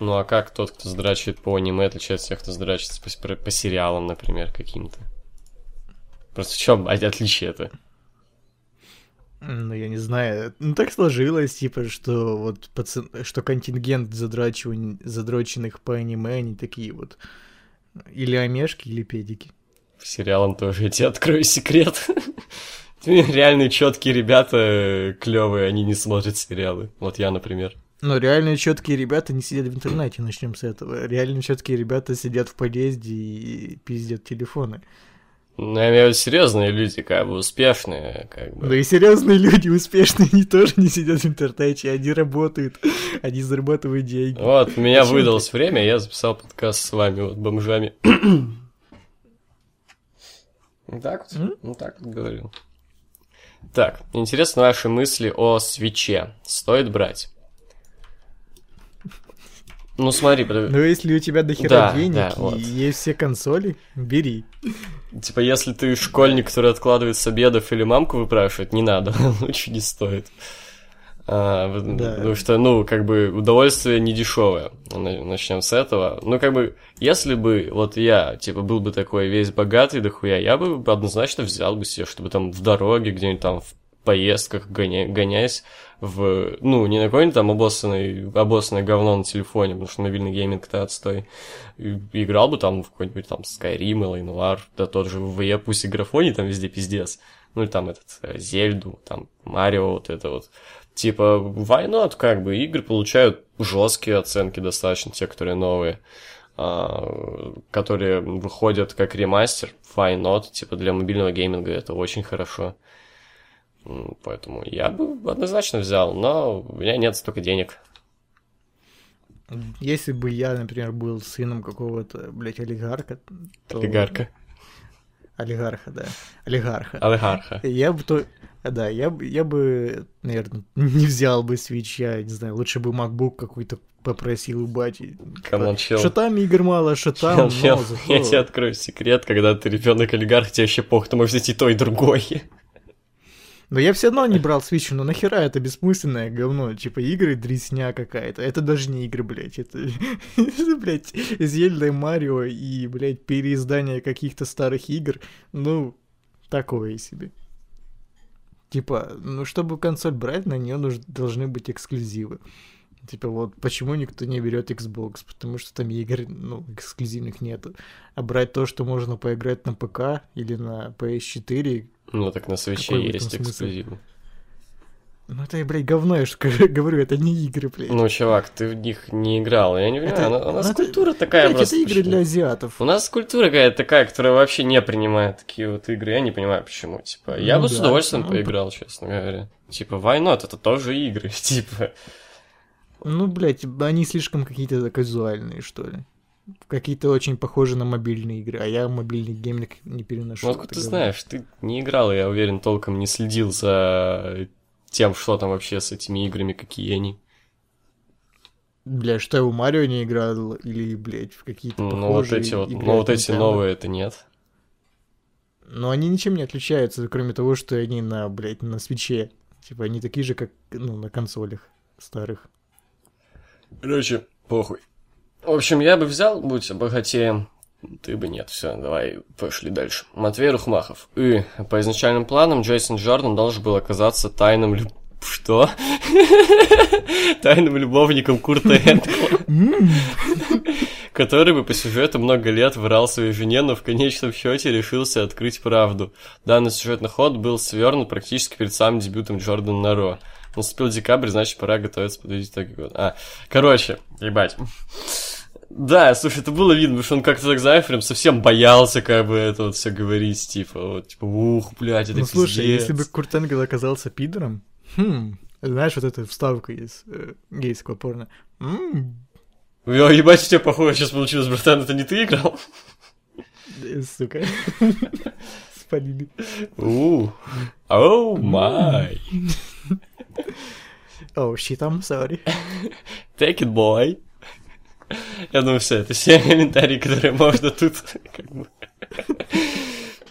Ну а как тот, кто здрачивает по аниме, отличается от тех, кто здрачивается по, по сериалам, например, каким-то? Просто в чем отличие-то? Ну, я не знаю. Ну, так сложилось, типа, что вот пацан... что контингент задрачиваний, задроченных по аниме, они такие вот или омешки, или педики. В сериалам тоже я тебе открою секрет. Реальные четкие ребята клевые, они не смотрят сериалы. Вот я, например. Но реальные четкие ребята не сидят в интернете, начнем с этого. Реальные четкие ребята сидят в подъезде и пиздят телефоны. Ну, я имею в виду серьезные люди, как бы успешные, как бы. Да и серьезные люди успешные, они тоже не сидят в интернете, они работают, они зарабатывают деньги. Вот, у меня Зачем выдалось ты? время, я записал подкаст с вами, вот, бомжами. так вот, ну так вот говорил. Так, интересно ваши мысли о свече. Стоит брать? Ну смотри, Ну если у тебя дохера да, денег да, и вот. есть все консоли, бери. Типа, если ты школьник, который откладывает с обедов или мамку выпрашивает, не надо, лучше не стоит. А, да. Потому что, ну, как бы, удовольствие не дешевое. Начнем с этого. Ну, как бы, если бы вот я, типа, был бы такой весь богатый дохуя, я бы однозначно взял бы себе, чтобы там в дороге, где-нибудь там в поездках гоня... гоняясь, в, ну, не на какой-нибудь там обоссанный, обоссанное говно на телефоне, потому что мобильный гейминг-то отстой. Играл бы там в какой-нибудь там Skyrim, или Noir, да тот же в пусть и графоне там везде пиздец. Ну, или там этот, э, Зельду, там, Марио, вот это вот. Типа, why not, как бы, игры получают жесткие оценки достаточно, те, которые новые, а, которые выходят как ремастер, why not, типа, для мобильного гейминга это очень хорошо. Поэтому я бы однозначно взял, но у меня нет столько денег. Если бы я, например, был сыном какого-то, блядь, олигарха, то... Олигарха. Олигарха, да. Олигарха. Олигарха. Я бы то... Да, я, бы, я бы, наверное, не взял бы я не знаю, лучше бы MacBook какой-то попросил у бати. Come on, чел. Что там игр мало, что там, чел, но, зато... Я тебе открою секрет, когда ты ребенок олигарх, тебе вообще пох, ты можешь взять и то, и другое. Но я все равно не брал Switch, ну нахера это бессмысленное говно, типа игры дресня какая-то. Это даже не игры, блядь, это, это блядь, Зельда и Марио и, блядь, переиздание каких-то старых игр, ну, такое себе. Типа, ну, чтобы консоль брать, на нее должны быть эксклюзивы. Типа вот почему никто не берет Xbox, потому что там игр, ну, эксклюзивных нету. А брать то, что можно поиграть на ПК или на PS4... Ну, так на Switch есть эксклюзивы. Ну это, блядь, говно, я же говорю, это не игры, блядь. Ну, чувак, ты в них не играл, я не понимаю, это, у нас ну, культура это, такая блядь, просто. это игры для азиатов. У нас культура какая-то такая, которая вообще не принимает такие вот игры, я не понимаю почему, типа, я ну, бы да, с удовольствием ну, поиграл, честно говоря. Типа, why not, это тоже игры, типа. Ну, блядь, они слишком какие-то казуальные, что ли. Какие-то очень похожи на мобильные игры, а я мобильный гейминг не переношу. Ну, откуда ты знаешь, ты не играл, я уверен, толком не следил за тем, что там вообще с этими играми, какие они. Бля, что я в Марио не играл, или, блядь, в какие-то Ну, вот эти вот, ну, вот эти новые это нет. Но они ничем не отличаются, кроме того, что они на, блядь, на свече. Типа, они такие же, как, ну, на консолях старых. Короче, похуй. В общем, я бы взял, будь богатеем. Ты бы нет, все, давай пошли дальше. Матвей Рухмахов. И по изначальным планам Джейсон Джордан должен был оказаться тайным люб... Что? Тайным любовником Курта Энткла. Который бы по сюжету много лет врал своей жене, но в конечном счете решился открыть правду. Данный сюжетный ход был свернут практически перед самым дебютом Джордана на Ро. Наступил декабрь, значит, пора готовиться подводить итоги года. А, короче, ебать. Да, слушай, это было видно, потому что он как-то так, знаешь, прям совсем боялся, как бы, это вот все говорить, типа, вот, типа, ух, блядь, это Ну, слушай, если бы Курт Энгел оказался пидором, хм, знаешь, вот эта вставка из э, гейского порно. М-м. Ё, ебать, у тебя похоже сейчас получилось, братан, это не ты играл? Сука. Спалили. Ух, оу май. Oh shit, I'm sorry. Take it, boy. Я думаю, все, это все комментарии, которые можно тут как бы...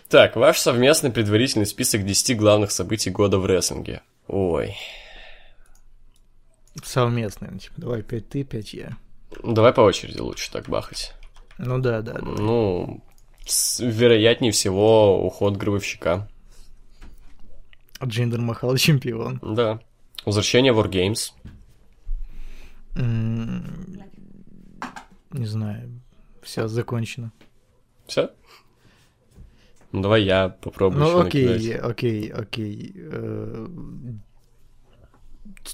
Так, ваш совместный предварительный список 10 главных событий года в рестлинге. Ой. Совместный, ну, типа, давай 5 ты, 5 я. Давай по очереди лучше так бахать. Ну да, да. Давай. Ну, вероятнее всего, уход гробовщика. Джиндер Махал чемпион. Да. Возвращение Wargames. Не знаю. Все, закончено. Все? Ну, давай я попробую. Ну, окей, накидать. окей, окей. Э,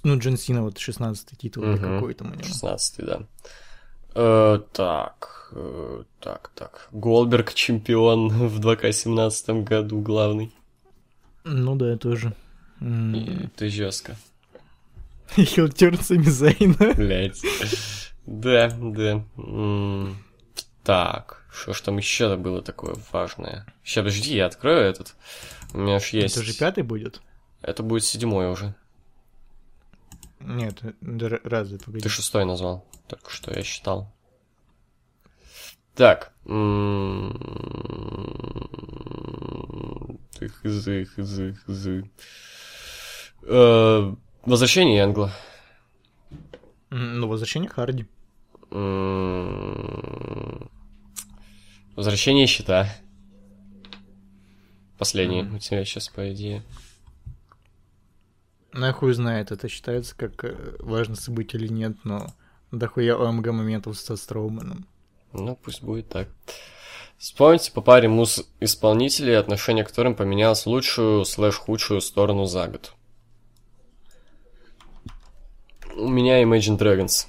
ну, Джон Сина, вот 16-й титул угу. какой там у него. 16-й, да. Э, так, э, так, так. Голдберг чемпион в 2К17 году главный. Ну да, тоже. И ты жестко. Хилтер Самизайна. Блять. Да, да. Так, что ж там еще было такое важное? Сейчас, подожди, я открою этот. У меня же есть... Это же пятый будет? Это будет седьмой уже. Нет, разве, погоди. Ты шестой назвал, только что я считал. Так. Хзы, хзы, хзы. Возвращение Энгла. Ну, возвращение Харди. Возвращение щита. Последний mm. у тебя сейчас, по идее. Нахуй знает, это считается как э, важное событие или нет, но дохуя ОМГ моментов со Строуманом. Ну, пусть будет так. Вспомните по паре муз-исполнителей, отношение к которым поменялось в лучшую слэш-худшую сторону за год. У меня Imagine Dragons.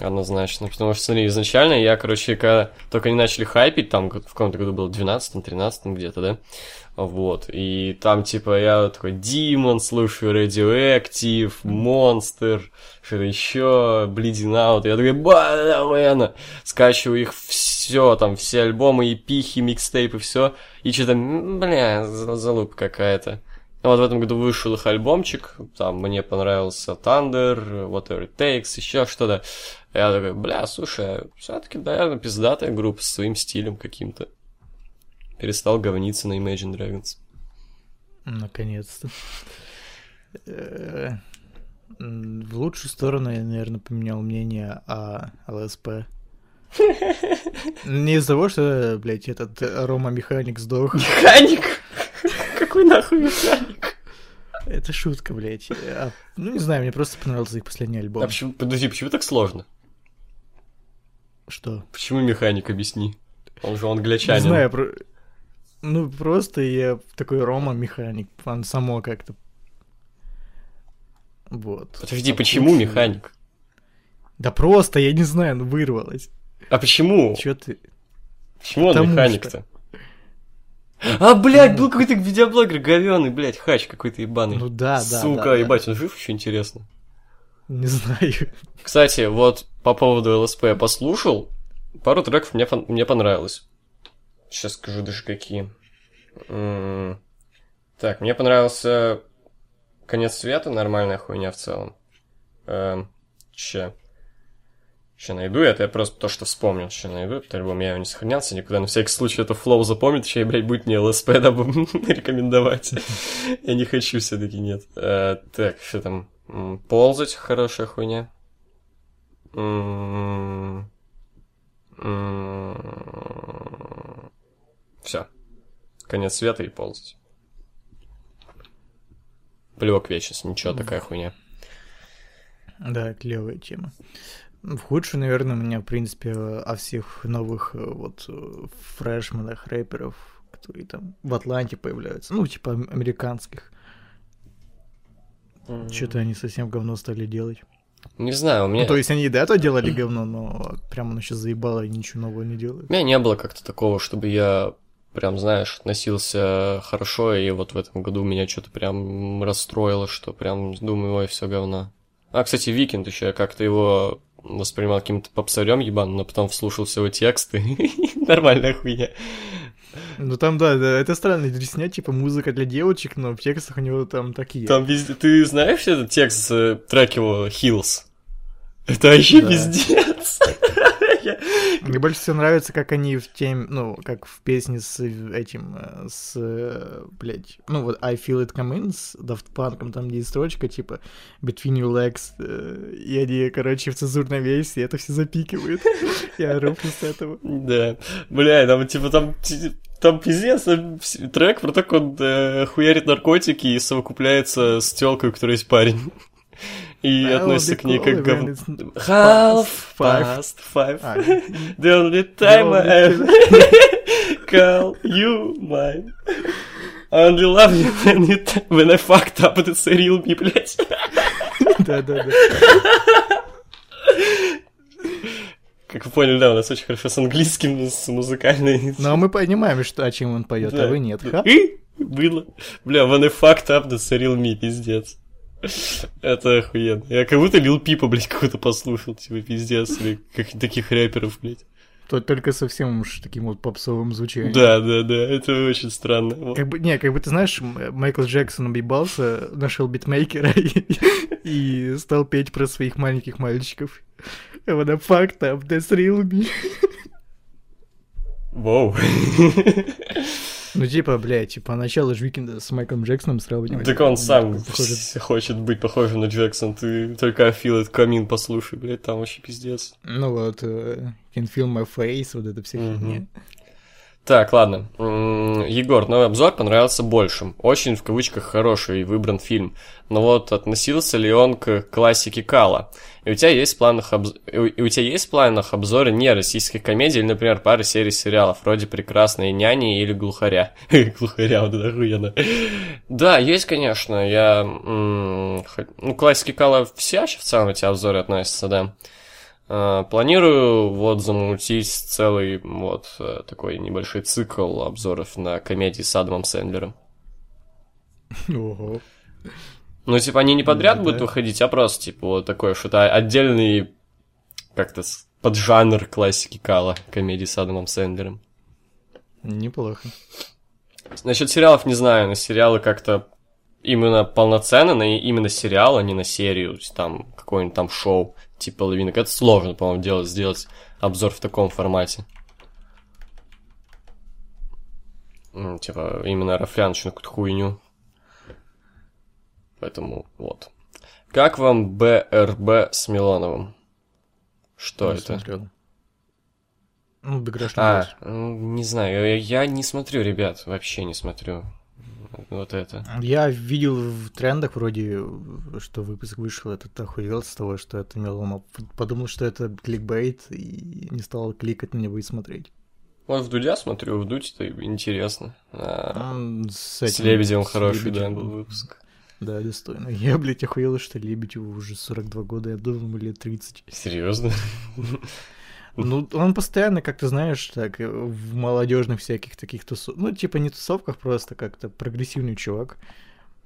Однозначно. Потому что, смотри, изначально я, короче, когда только они начали хайпить, там в каком-то году было 12-13 где-то, да? Вот. И там, типа, я такой Демон, слушаю Radioactive, Monster, что-то еще, Bleeding Out. Я такой, ба, скачиваю их все, там, все альбомы, эпихи, микстейпы, все, и что-то, бля, залупа какая-то. Вот в этом году вышел их альбомчик, там мне понравился Thunder, Whatever It Takes, еще что-то. Я такой, бля, слушай, все-таки, наверное, пиздатая группа с своим стилем каким-то. Перестал говниться на Imagine Dragons. Наконец-то. Э, в лучшую сторону я, наверное, поменял мнение о ЛСП. Не из-за того, что, блядь, этот Рома Механик сдох. Механик? Какой нахуй механик? Это шутка, блядь. А, ну, не знаю, мне просто понравился их последний альбом. А почему, подожди, почему так сложно? Что? Почему механик, объясни? Он же англичанин. Не знаю, про... ну просто я такой Рома механик, он само как-то. Вот. Подожди, а почему механик? Да просто, я не знаю, ну вырвалось. А почему? Чё ты? Почему он механик-то? А, блядь, был какой-то видеоблогер говёный, блядь, хач какой-то ебаный. Ну да, да. Сука, да, ебать, он жив еще интересно. Не знаю. Кстати, вот по поводу ЛСП я послушал. Пару треков мне, мне понравилось. Сейчас скажу даже какие. М-м- так, мне понравился Конец света, нормальная хуйня в целом. Эм, че? Еще найду это, я просто то, что вспомнил, еще найду этот альбом, я его не сохранялся никуда, на всякий случай это флоу запомнит, и, блядь, будет мне ЛСП, дабы рекомендовать. я не хочу все-таки, нет. Э, так, что там? Ползать, хорошая хуйня. Все. Конец света и ползать. Плевок вечность, ничего, такая хуйня. Да, клевая тема. В худшую, наверное, у меня, в принципе, о всех новых э, вот э, фрешменах, рэперов, которые там в Атланте появляются, ну, типа американских. Mm-hmm. Что-то они совсем говно стали делать. Не знаю, у меня... Ну, то есть они и до этого делали говно, но прямо оно сейчас заебало и ничего нового не делают. У меня не было как-то такого, чтобы я прям, знаешь, относился хорошо, и вот в этом году меня что-то прям расстроило, что прям думаю, ой, все говно. А, кстати, The Weeknd еще, я как-то его воспринимал каким-то попсарем ебаным, но потом вслушался его тексты. Нормальная хуйня. Ну там, да, да, это странно, дресня, типа музыка для девочек, но в текстах у него там такие. Там везде... Ты знаешь этот текст, э, трек его Hills? Это вообще да. пиздец. Мне больше всего нравится, как они в теме, ну, как в песне с этим, э, с, блядь, ну вот I Feel It Come In с Daft Punk, там где есть строчка, типа, Between Your Legs, э, и они, короче, в цензурной версии это все запикивают. Я ору с этого. Да. Бля, там, типа, там там пиздец, там трек про то, как он э, хуярит наркотики и совокупляется с телкой, у которой есть парень и относится к ней как говно. Half past five. А, The only time I ever call you mine. I only love you when, it, when I fucked up, it's a real me, блядь. Да-да-да. Как вы поняли, да, у нас очень хорошо с английским, с музыкальной. Но мы понимаем, что, о чем он поет, а вы нет. И было. Бля, when I fucked up, that's real me, пиздец. Это охуенно. Я как будто Лил Пипа, блядь, какой-то послушал, типа, пиздец, или как таких рэперов, блядь. То только совсем уж таким вот попсовым звучанием. Да, да, да, это очень странно. Как бы, не, как бы ты знаешь, Майкл Джексон объебался, нашел битмейкера и, и стал петь про своих маленьких мальчиков. What the fuck up, that's real me. Воу. Ну, типа, блядь, типа, начало же Викинда с Майклом Джексоном сравнивать. Так он сам хочет быть похожим на Джексон, ты только Feel It Камин послушай, блядь, там вообще пиздец. Ну вот, uh, Can Feel My Face, вот это все фигня. Так, ладно. Егор, новый обзор понравился большим. Очень, в кавычках, хороший выбран фильм. Но вот относился ли он к классике Кала? И у тебя есть в планах, обз... и у тебя есть в планах обзоры не российских комедий, или, например, пары серий сериалов, вроде «Прекрасные няни» или «Глухаря». Глухаря, вот это охуенно. Да, есть, конечно. Я... Ну, классики Кала все в целом эти обзоры относятся, да. Э, планирую вот замутить целый вот э, такой небольшой цикл обзоров на комедии с Адамом Сэндлером. Ого. Ну, типа, они не подряд ну, будут да. выходить, а просто, типа, вот такое, что-то отдельный, как-то поджанр классики Кала, комедии с Адамом Сэндлером. Неплохо. Насчет сериалов не знаю, на сериалы как-то именно полноценно, на именно сериал, а не на серию, там какое-нибудь там шоу типа лавинок. Это сложно, по-моему, делать, сделать обзор в таком формате. Типа, именно рафляночную какую-то хуйню. Поэтому вот. Как вам БРБ с Милоновым? Что не это? Смотрел. Ну, а, не знаю, я не смотрю, ребят, вообще не смотрю вот это. Я видел в трендах вроде, что выпуск вышел, этот охуел с того, что это мелома. Подумал, что это кликбейт, и не стал кликать на него и смотреть. Вот в Дудя смотрю, в Дудь это интересно. А, с, этим, с Лебедевым с хороший, Лебедевым. да, был выпуск. Да, достойно. Я, блядь, охуел, что Лебедеву уже 42 года, я думал, ему лет 30. Серьезно? Ну, он постоянно, как ты знаешь, так, в молодежных всяких таких тусовках, ну, типа не тусовках, просто как-то прогрессивный чувак.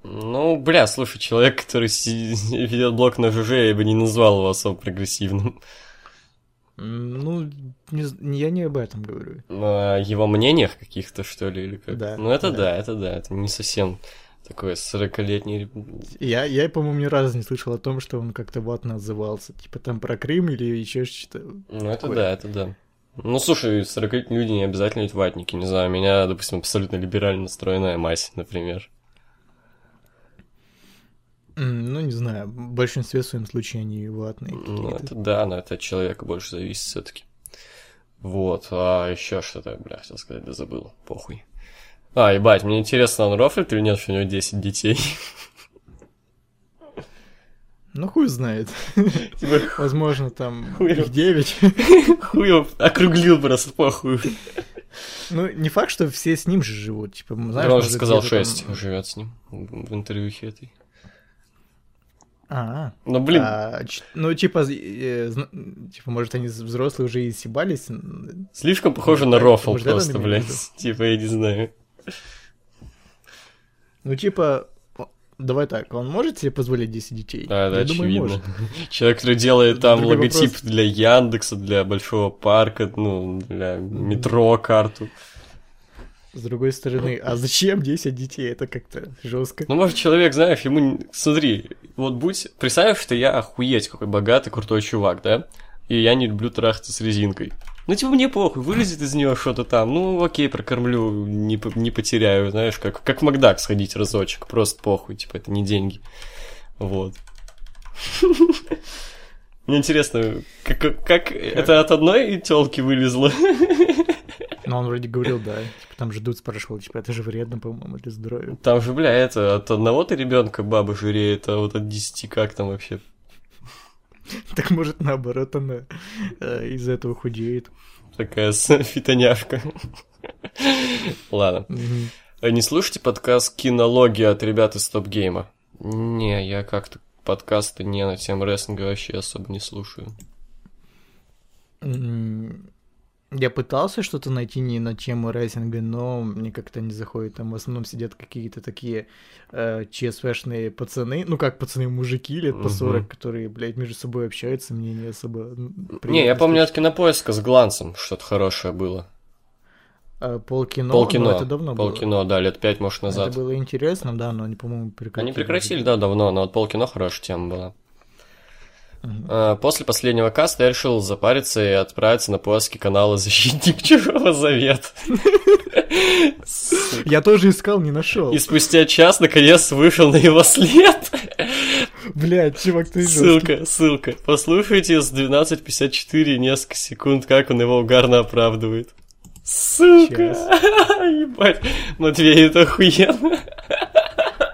Ну, бля, слушай, человек, который ведет блок на ЖЖ, я бы не назвал его особо прогрессивным. Ну, не, я не об этом говорю. О его мнениях каких-то, что ли, или как? Да. Ну, это да. да, это да, это не совсем такой 40-летний... Я, я, по-моему, ни разу не слышал о том, что он как-то ватно отзывался. Типа там про Крым или еще что-то. Ну, это такое. да, это да. Ну, слушай, 40-летние люди не обязательно ведь ватники. Не знаю, меня, допустим, абсолютно либерально настроенная мать, например. Ну, не знаю, в большинстве в своем случае они ватные. Ну, это да, но это от человека больше зависит все таки Вот, а еще что-то, бля, хотел сказать, да забыл, похуй. А, ебать, мне интересно, он рофлит или нет, что у него 10 детей? Ну, хуй знает. Типа, Возможно, там их 9. Хуй округлил просто похуй. Ну, не факт, что все с ним же живут. Типа, знаешь, он же сказал 6 там... живет с ним в интервьюхе этой. А, ну блин. А, ну, типа, э, типа, может, они взрослые уже и съебались. Слишком похоже на рофл просто, блядь. Типа, я не знаю. Ну, типа, давай так, он может себе позволить 10 детей? Да, да, Я очевидно. Думаю, Человек, который делает там Другой логотип вопрос... для Яндекса, для Большого парка, ну, для метро карту. С другой стороны, а зачем 10 детей? Это как-то жестко. Ну, может, человек, знаешь, ему... Смотри, вот будь... Представь, что я охуеть какой богатый, крутой чувак, да? И я не люблю трахаться с резинкой. Ну, типа, мне похуй, вылезет из нее что-то там. Ну, окей, прокормлю, не, не потеряю, знаешь, как, как в Макдак сходить разочек. Просто похуй, типа, это не деньги. Вот. Мне интересно, как, как это от одной телки вылезло? Ну, он вроде говорил, да. Типа, там же Дуд спрашивал, типа, это же вредно, по-моему, для здоровья. Там же, бля, это от одного ты ребенка баба жиреет, а вот от десяти как там вообще? Так может наоборот она э, из этого худеет. Такая фитоняшка. Ладно. А не слушайте подкаст «Кинология» от ребят из Топ Гейма? Не, я как-то подкасты не на тему рестлинга вообще особо не слушаю. Я пытался что-то найти не на тему рейсинга, но мне как-то не заходит. Там в основном сидят какие-то такие э, ЧСВшные пацаны, ну как пацаны, мужики лет по 40, угу. которые, блядь, между собой общаются, мне не особо... Не, я помню от кинопоиска с гланцем что-то хорошее было. А, полкино, полкино, это давно полкино, было. Да, лет пять, может, назад. Это было интересно, да, но они, по-моему, прекратили. Они прекратили, да, давно, но вот полкино хорошая тема была. Uh-huh. После последнего каста я решил запариться и отправиться на поиски канала «Защитник Чужого Завета». Я тоже искал, не нашел. И спустя час наконец вышел на его след. Блять, чувак, ты Ссылка, ссылка. Послушайте с 12.54 несколько секунд, как он его угарно оправдывает. Ссылка! Ебать, Матвей, это охуенно.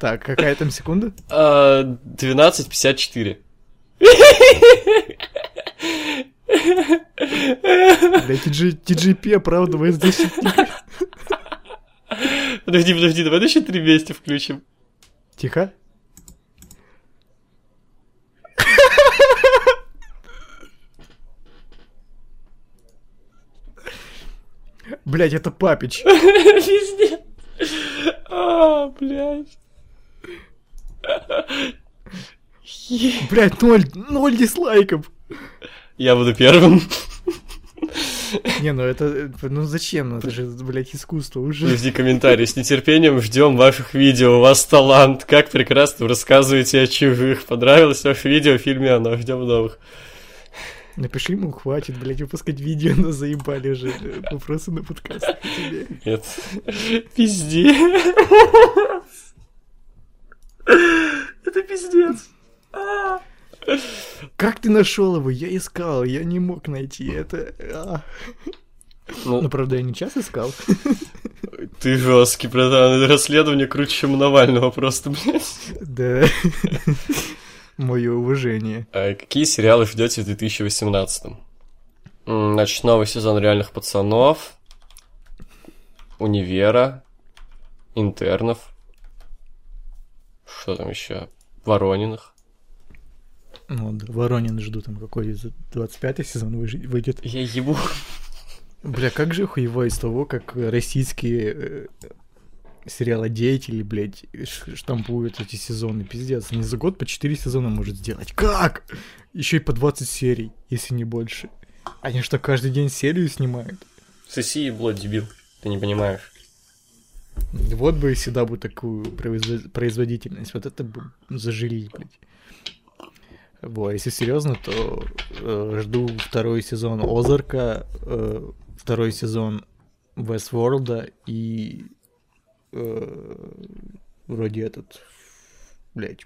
Так, какая там секунда? 12.54. Бля, TGP оправдывает защитника. Подожди, подожди, давай еще три вместе включим. Тихо. Блять, это папич. Пиздец. А, блядь. Блять, ноль, ноль дизлайков. Я буду первым. Не, ну это, ну зачем? Ну это же, блядь, искусство уже. Жди комментарии. С нетерпением ждем ваших видео. У вас талант. Как прекрасно вы рассказываете о чужих. Понравилось ваше видео в фильме «Оно». Ждем новых. Напиши ему, хватит, блядь, выпускать видео, но заебали уже вопросы на подкаст Нет. Пизде. Это пиздец. Как ты нашел его? Я искал, я не мог найти это. А. Ну, ну, правда, я не час искал. Ты жесткий, братан. Расследование круче, чем Навального просто, блядь. Да. Мое уважение. А какие сериалы ждете в 2018? Значит, новый сезон реальных пацанов, универа, интернов. Что там еще? Ворониных. Ну, да, Воронин жду там какой 25-й сезон выйдет. Я ебу. Бля, как же хуево из того, как российские э, сериалодеятели, блядь, штампуют эти сезоны, пиздец. Они за год по 4 сезона может сделать. Как? Еще и по 20 серий, если не больше. Они что, каждый день серию снимают? Соси ебло, дебил. Ты не понимаешь. Вот бы всегда бы такую производительность. Вот это бы зажили, блядь. Вот, если серьезно, то э, жду второй сезон Озарка, э, второй сезон Westworld и э, вроде этот, блядь,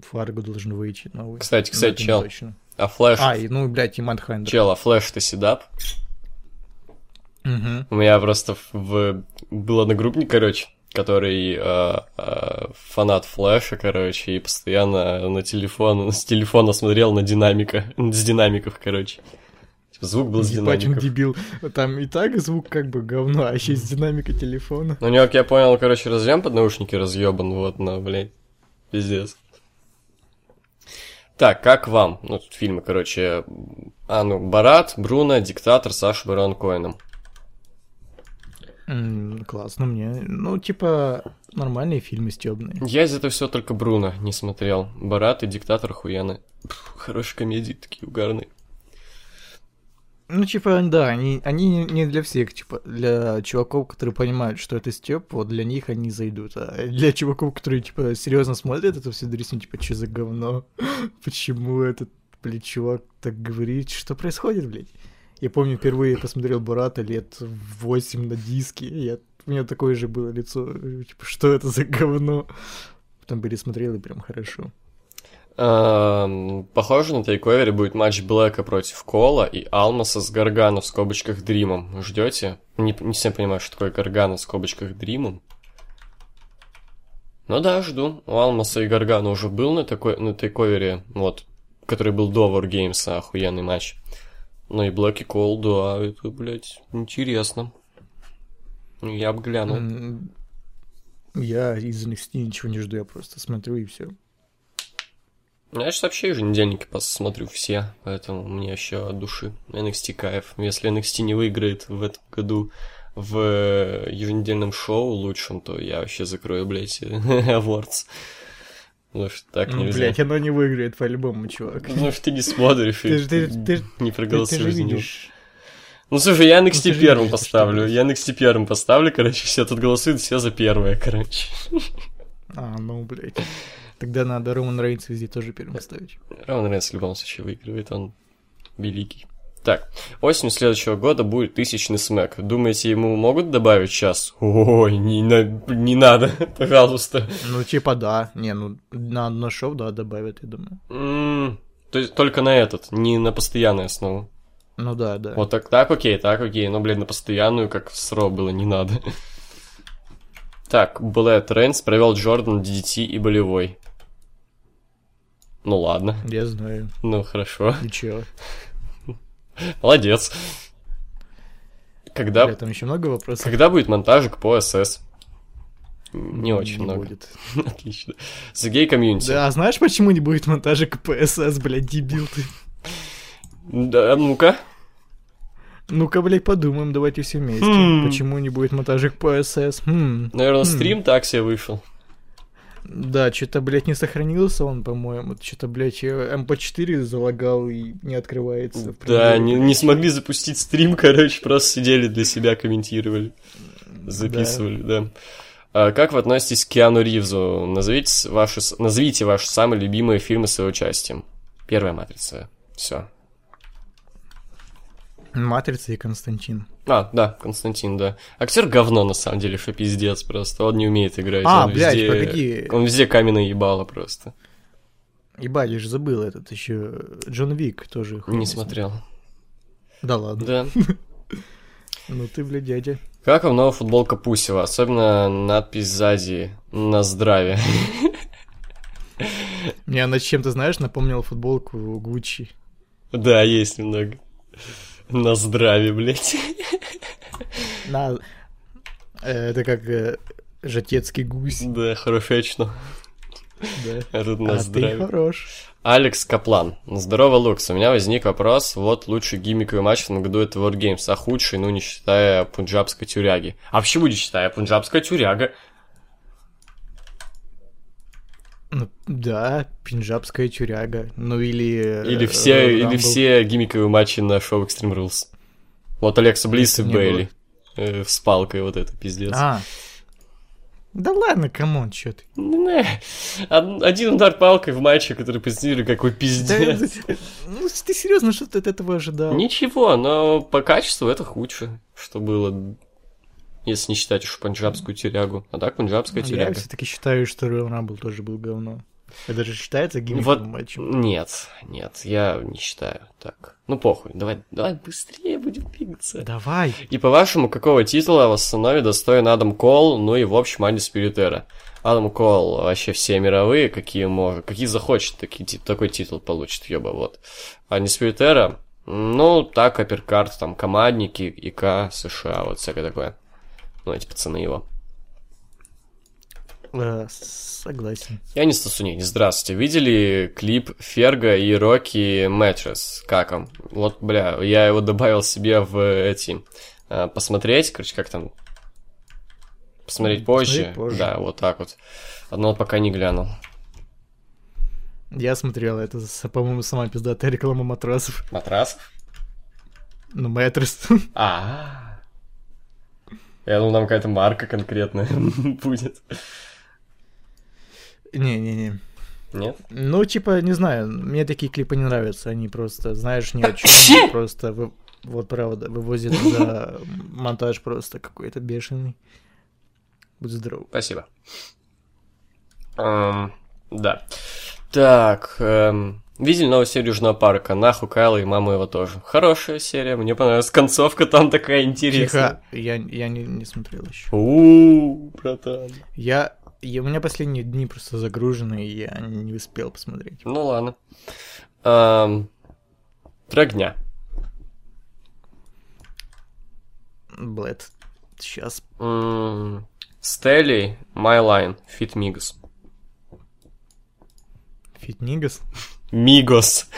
Фарго должен выйти новый. Кстати, кстати, чел, точно. а Флэш... А, и, ну, блядь, и Mindhunter. Чел, а Флэш-то shut up? Угу. У меня просто в... был одногруппник, короче, который э, э, фанат Флэша, короче, и постоянно на телефон, с телефона смотрел на динамика, с динамиков, короче. Типа звук был с Ебать, динамиков. он дебил. Там и так звук как бы говно, а еще из динамика телефона. Ну, у него, как я понял, короче, разъем под наушники разъебан, вот, на, блядь, пиздец. Так, как вам? Ну, тут фильмы, короче, а, ну, Барат, Бруно, Диктатор, Саша Барон Коэном. Mm, классно мне. Ну, типа, нормальные фильмы стебные. Я из этого все только Бруно не смотрел. Барат и Диктатор хуяны. Хорошие комедии такие угарные. Ну, типа, да, они, они не для всех, типа, для чуваков, которые понимают, что это степ, вот для них они зайдут. А для чуваков, которые, типа, серьезно смотрят это все дресни, типа, что за говно? Почему этот, блядь, чувак так говорит? Что происходит, блядь? Я помню, впервые посмотрел Бурата лет 8 на диске. Я... У меня такое же было лицо. Типа, что это за говно? Потом пересмотрел и прям хорошо. Эм, похоже, на тейковере будет матч Блэка против Кола и Алмаса с Гаргана в скобочках Дримом. Ждете? Не, не всем понимаю, что такое Гаргана в скобочках Дримом. Ну да, жду. У Алмаса и Гаргана уже был на, такой, на тейковере, вот, который был до Wargames, охуенный матч. Ну и Black Cold, да, это, блядь, интересно. Я бы глянул. Я из NXT ничего не жду, я просто смотрю и все. Я сейчас вообще еженедельники посмотрю все, поэтому мне еще от души NXT кайф. Если NXT не выиграет в этом году в еженедельном шоу лучшем, то я вообще закрою, блядь, Awards. Ну что так ну, нельзя. Блять, оно не выиграет по-любому, чувак. Ну что ты не смотришь ты, и ты, ты, не проголосуешь за него. Ну слушай, я NXT ну, первым поставлю. Я NXT первым поставлю, короче, все тут голосуют, все за первое, короче. А, ну, блядь. Тогда надо Роман Рейнс везде тоже первым ставить. Роман Рейнс в любом случае выигрывает, он великий. Так, осенью следующего года будет тысячный смэк. Думаете, ему могут добавить сейчас? Ой, не, не надо, пожалуйста. Ну, типа да. Не, ну, на одно шоу, да, добавят, я думаю. Mm, то есть только на этот, не на постоянную основу. Ну да, да. Вот так, так окей, так окей. Но, блин, на постоянную, как в СРО было, не надо. Так, Блэд Рейнс провел Джордан, DDT и болевой. Ну ладно. Я знаю. Ну хорошо. И чё? Молодец. Когда... Бля, там еще много вопросов. Когда будет монтажик по СС? Не очень не много. будет. Отлично. The Gay Community. Да, а знаешь, почему не будет монтажик по СС, блядь, дебил ты? Да, ну-ка. Ну-ка, блядь, подумаем, давайте все вместе. Хм. Почему не будет монтажик по СС? Хм. Наверное, хм. стрим так себе вышел. Да, что-то, блядь, не сохранился он, по-моему. Что-то, блядь, MP4 залагал и не открывается. Да, не, не смогли запустить стрим, короче, просто сидели для себя, комментировали. Записывали, да. да. А как вы относитесь к Киану Ривзу? Назовите ваши, назовите ваши самые любимые фильмы с его участием. Первая матрица. Все. Матрица и Константин. А, да, Константин, да. Актер говно, на самом деле, что пиздец просто. Он не умеет играть. А, он блядь, везде... погоди. Он везде каменное ебало просто. Ебать, я же забыл этот еще. Джон Вик тоже. Не смотрел. Да ладно. Да. Ну ты, блядь, дядя. Как вам новая футболка Пусева? Особенно надпись сзади «На здравие». Мне она чем-то, знаешь, напомнила футболку Гуччи. Да, есть немного. На здравие, блядь. На... Это как э, жатецкий гусь. Да, хорошечно. Да. А тут на а здравие. ты хорош. Алекс Каплан. Здорово, Лукс. У меня возник вопрос. Вот лучший гиммиковый матч этом году это World Games, а худший, ну, не считая пунджабской тюряги. А почему не считая пунджабская тюряга? Ну, да, пинджабская тюряга. Ну или... э, Или все, или все гиммиковые матчи на шоу Extreme Rules. Вот Алекса Блисс и Бейли. Э, с палкой вот это, пиздец. А. Да ладно, come on, чё ты. Не. Од- Один удар палкой в матче, который позиционировали какой Да, пиздец. ну, ты серьезно, что ты от этого ожидал? Ничего, но по качеству это худшее, что было, если не считать уж панджабскую тюрягу. А так панджабская Я тюряга. все-таки считаю, что Royal Rumble тоже был говно. Это же считается Вот, гиммиковым матчем. нет, нет, я не считаю так. Ну похуй, давай, давай быстрее будем двигаться. Давай. И по-вашему, какого титула в основе достоин Адам Кол, ну и в общем Undisputed Era? Адам Кол вообще все мировые, какие может, какие захочет, такие, такой титул получит, ёба, вот. Анди Спиритера, ну, так, апперкарт, там, командники, ИК, США, вот всякое такое. Ну, эти пацаны его. Э, согласен. Я не Стасуней, здравствуйте. Видели клип Ферга и Рокки Мэтрес? Как он? Вот, бля, я его добавил себе в эти... э, Посмотреть, короче, как там... Посмотреть позже. Посмотреть позже. Да, вот так вот. Одно пока не глянул. Я смотрел, это, по-моему, сама пиздатая реклама матрасов. Матрасов? Ну, Мэтрес. А. Я думал, там какая-то марка конкретная будет. Не-не-не. Нет? Ну, типа, не знаю, мне такие клипы не нравятся. Они просто, знаешь, ни о чем. Просто, вы- вот правда, вывозят за монтаж просто какой-то бешеный. Будь здоров. Спасибо. Эм, да. Так, эм, видели новую серию Южного парка? Нахуй Кайла и мама его тоже. Хорошая серия, мне понравилась. Концовка там такая интересная. Тихо, я, я не, не смотрел еще. Ууу, братан. Я, я, у меня последние дни просто загружены, и я не успел посмотреть. Ну ладно. Эм, трек дня. Блэд. Сейчас. Стелли, My Line, Fit Migos. Фитнигас. Мигос.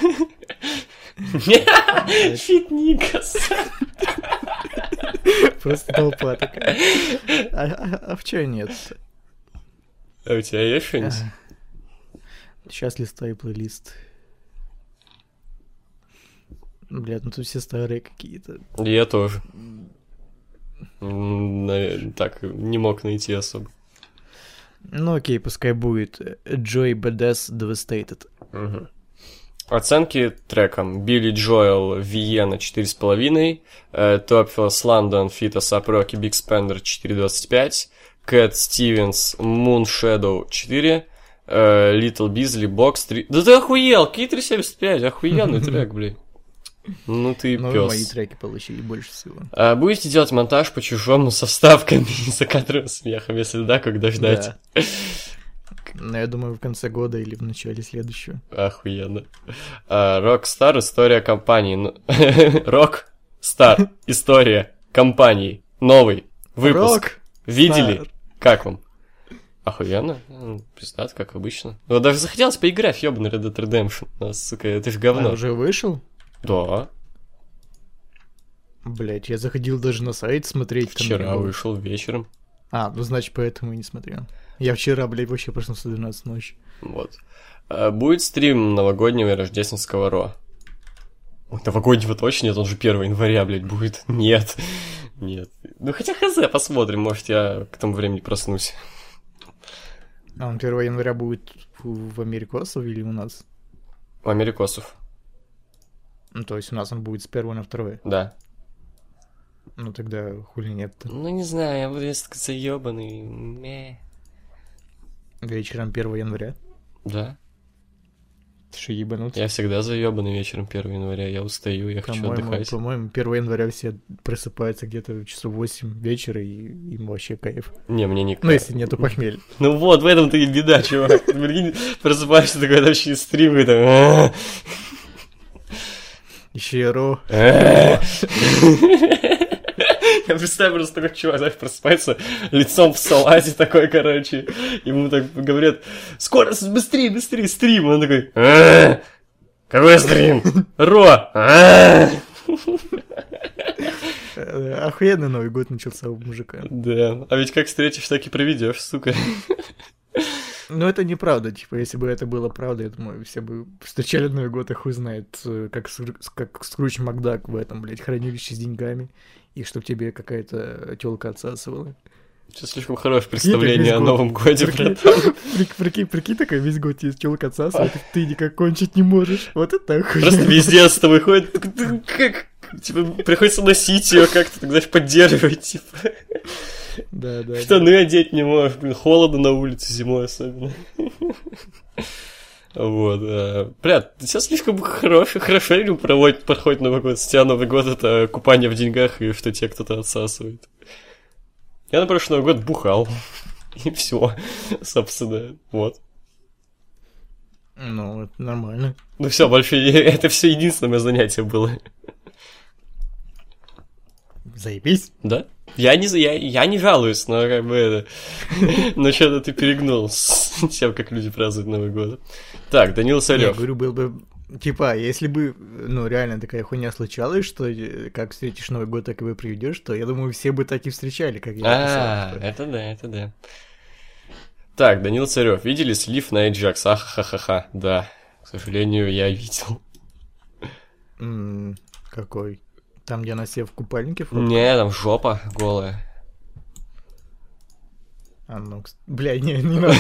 Fit Migos. Просто толпа такая. А, а- а в чё нет? А у тебя есть что-нибудь? Сейчас листаю плейлист. Блядь, ну тут все старые какие-то. Я тоже. Так, не мог найти особо. Ну окей, пускай будет Joy Badass Devastated. Мгм. Оценки трекам. Билли Джоэл, Виена 4,5, э, Топфилс Лондон, Фита Сапроки, Биг Спендер 4,25, Кэт Стивенс, Moon Shadow 4, э, Little Бизли, Бокс 3... Да ты охуел! Какие 3,75? Охуенный трек, блин. Ну ты Ну, пес. мои треки получили больше всего. А будете делать монтаж по чужому со вставками за кадровым смехом? Если да, когда ждать? Да. Ну, я думаю, в конце года или в начале следующего. Охуенно. Рокстар история компании. Ну, Рок-стар история компании. Новый выпуск. Рок! Видели? Стар. Как вам? Охуенно. М, Пиздат, как обычно. Ну, даже захотелось поиграть ёбаный Red Dead Redemption. Ну, сука, это ж А, говно. уже вышел? Да, Блять, я заходил даже на сайт смотреть. вчера вышел вечером. А, ну значит, поэтому и не смотрел. Я вчера, блядь, вообще проснулся в 12 ночи. Вот. А будет стрим новогоднего и рождественского Ро? Ой, новогоднего точно нет, он же 1 января, блядь, будет. Нет, нет. Ну хотя хз, посмотрим, может я к тому времени проснусь. А он 1 января будет в Америкосов или у нас? У Америкосов. Ну, то есть у нас он будет с 1 на 2? Да. Ну тогда хули нет -то. Ну не знаю, я буду несколько заебанный. Мeh. Вечером 1 января? Да. Ты что, ебанутый? Я всегда заебанный вечером 1 января, я устаю, я хочу отдыхать. По-моему, 1 января все просыпаются где-то часов 8 вечера, и им вообще кайф. Не, мне не Ну, если нету похмелья. Ну вот, в этом-то и беда, чувак. Просыпаешься такой, вообще стрим, и там... Еще и ро. Я представляю просто такой чувак, знаешь, просыпается лицом в салате такой, короче. Ему так говорят, скоро, быстрее, быстрее, стрим. Он такой, «А, какой стрим? Ро! А!» Охуенный Новый год начался у мужика. Да, а ведь как встретишь, так и проведешь, сука. Ну, это неправда, типа, если бы это было правда, я думаю, все бы встречали Новый год, и хуй знает, э, как, как Скруч Макдак в этом, блядь, хранилище с деньгами, и чтоб тебе какая-то телка отсасывала. Сейчас слишком хорошее представление о Новом Годе, прикинь, прикинь, прикинь, такая весь год тебе телка отсасывает, ты никак кончить не можешь. Вот это охуенно. Просто везде с тобой ходит, как, типа, приходится носить ее как-то, так, знаешь, поддерживать, типа. Да, да. Штаны да. одеть не можешь, блин, холодно на улице зимой особенно. Вот. А, бля, сейчас слишком хорошо, хорошо проводит, проходит Новый год. Тебя Новый год это купание в деньгах и что тебе кто-то отсасывает. Я на прошлый Новый год бухал. И все, собственно, вот. Ну, это нормально. Ну все, больше это все единственное занятие было. Заебись. Да? Я не, я, я не жалуюсь, но как бы это... Но что-то ты перегнул с тем, как люди празднуют Новый год. Так, Данил Царев. Я говорю, был бы... Типа, если бы, ну, реально такая хуйня случалась, что э, как встретишь Новый год, так и вы приведешь, то я думаю, все бы так и встречали, как я А, это да, это да. Так, Данил Царев. Видели слив на Ajax? Ахахаха. Да. К сожалению, я видел. Какой? Там, где она себе в купальнике фоткала? Не, там жопа голая. А ну, бля, не, не надо.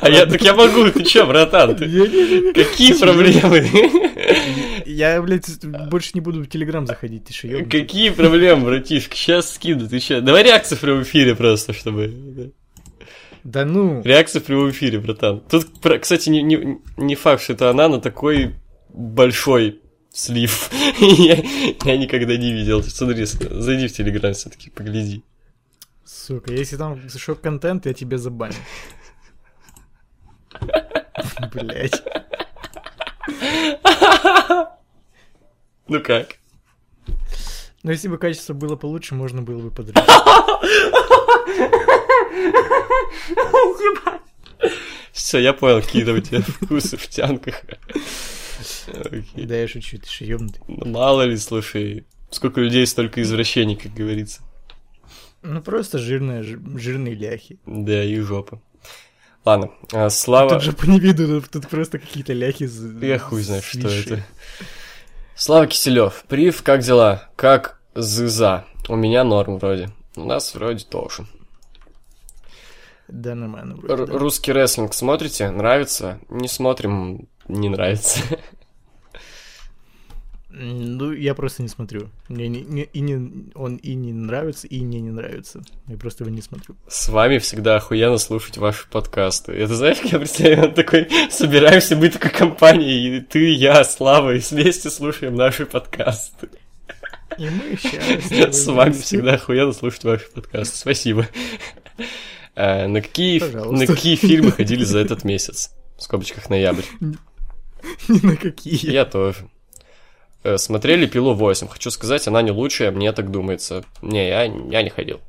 А я, так я могу, ты чё, братан? Какие проблемы? Я, блядь, больше не буду в Телеграм заходить, ты что, Какие проблемы, братишка? Сейчас скину, ты чё? Давай реакцию в прямом эфире просто, чтобы... Да ну. Реакция в прямом эфире, братан. Тут, кстати, не, не, не факт, что это она, но такой большой слив. я, я никогда не видел. Смотри, зайди в Телеграм все-таки, погляди. Сука, если там шок-контент, я тебе забаню. Блять. Ну как? Ну, если бы качество было получше, можно было бы подрезать. Все, я понял, какие у тебя вкусы в тянках. Okay. Да, я шучу, ты же ёбнутый. Ну, мало ли, слушай, сколько людей, столько извращений, как говорится. Ну, просто жирные, жирные ляхи. Да, и жопа. Ладно, а, Слава... Тут же по не виду, тут просто какие-то ляхи Я хуй знаю, что это. Слава Киселев, Прив, как дела? Как зыза? У меня норм вроде. У нас вроде тоже. Да, нормально. Вроде, да. Русский рестлинг смотрите? Нравится? Не смотрим, не нравится. Ну, я просто не смотрю. Мне не, не, и не, он и не нравится, и мне не нравится. Я просто его не смотрю. С вами всегда охуенно слушать ваши подкасты. Это знаешь, как я представляю, такой, собираемся мы такой компанией, и ты, я, Слава, и вместе слушаем наши подкасты. И мы счастливы. С вами всегда охуенно слушать ваши подкасты. Спасибо. А, на, какие, на какие фильмы ходили за этот месяц? В скобочках ноябрь. Ни на какие. Я тоже. Э, смотрели «Пилу 8». Хочу сказать, она не лучшая, мне так думается. Не, я, я не ходил.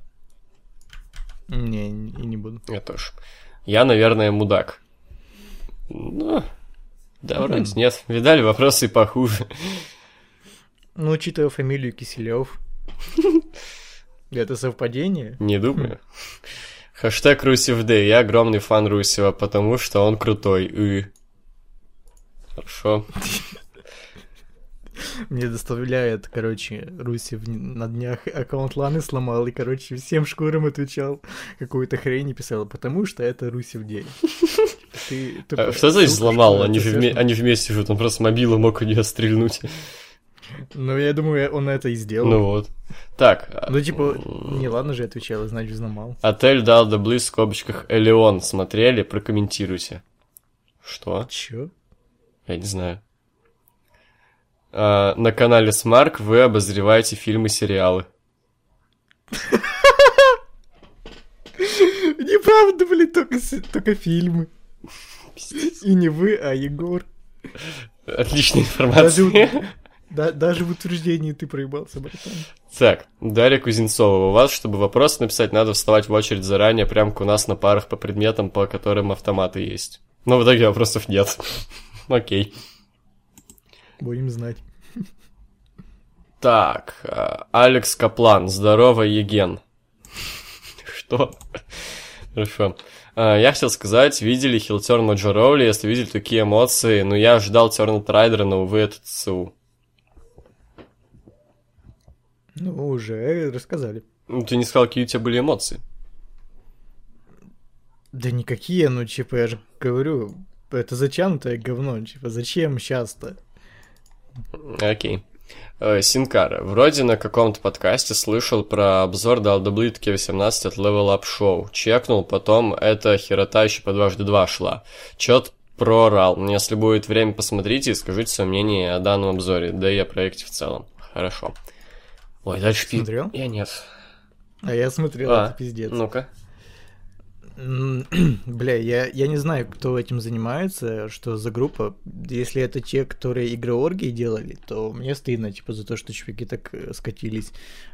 Не, и не буду. Я тоже. Я, наверное, мудак. Ну, да, вроде нет. Видали вопросы похуже. Ну, учитывая фамилию Киселев. Это совпадение? Не думаю. Хэштег Русев Дэй. Я огромный фан Русева, потому что он крутой. И... Хорошо. Мне доставляет, короче, Руси на днях аккаунт Ланы сломал, и, короче, всем шкурам отвечал, какую-то хрень писал, потому что это Руси в день. Ты, ты а, что значит сломал? Они же вме- они вместе живут, он просто мобилу мог у нее стрельнуть. Ну, я думаю, он это и сделал. Ну вот. Так. Ну, типа, не ладно же отвечал, значит, взломал. Отель дал Близ в скобочках Элеон. Смотрели? Прокомментируйте. Что? Чё? Я не знаю. А, на канале Смарк вы обозреваете фильмы и сериалы. Неправда, блин, только, только фильмы. И не вы, а Егор. Отличная информация. Даже, да, даже в утверждении ты проебался, братан. Так, Дарья Кузнецова, у вас, чтобы вопрос написать, надо вставать в очередь заранее, прям у нас на парах по предметам, по которым автоматы есть. Но в итоге вопросов нет. Окей. Будем знать. Так, а, Алекс Каплан, здорово, Еген. Что? Хорошо. А, я хотел сказать, видели Хилтерн Маджороули, если видели такие эмоции, но я ждал Терна Трайдера, но, увы, это ЦУ. Ну, уже рассказали. Ну, ты не сказал, какие у тебя были эмоции. Да никакие, ну, типа, я же говорю, это затянутое говно, типа, зачем сейчас-то? Окей. Э, Синкара. Вроде на каком-то подкасте слышал про обзор до Алдаблитки 18 от Level Up Show. Чекнул, потом эта херота еще по дважды два шла. Чет прорал. Если будет время, посмотрите и скажите свое мнение о данном обзоре, да и о проекте в целом. Хорошо. Ой, дальше Смотрел? Я нет. А я смотрел, а, это пиздец. Ну-ка. Бля, я, я не знаю, кто этим занимается, что за группа. Если это те, которые игры оргии делали, то мне стыдно, типа, за то, что чуваки так э, скатились.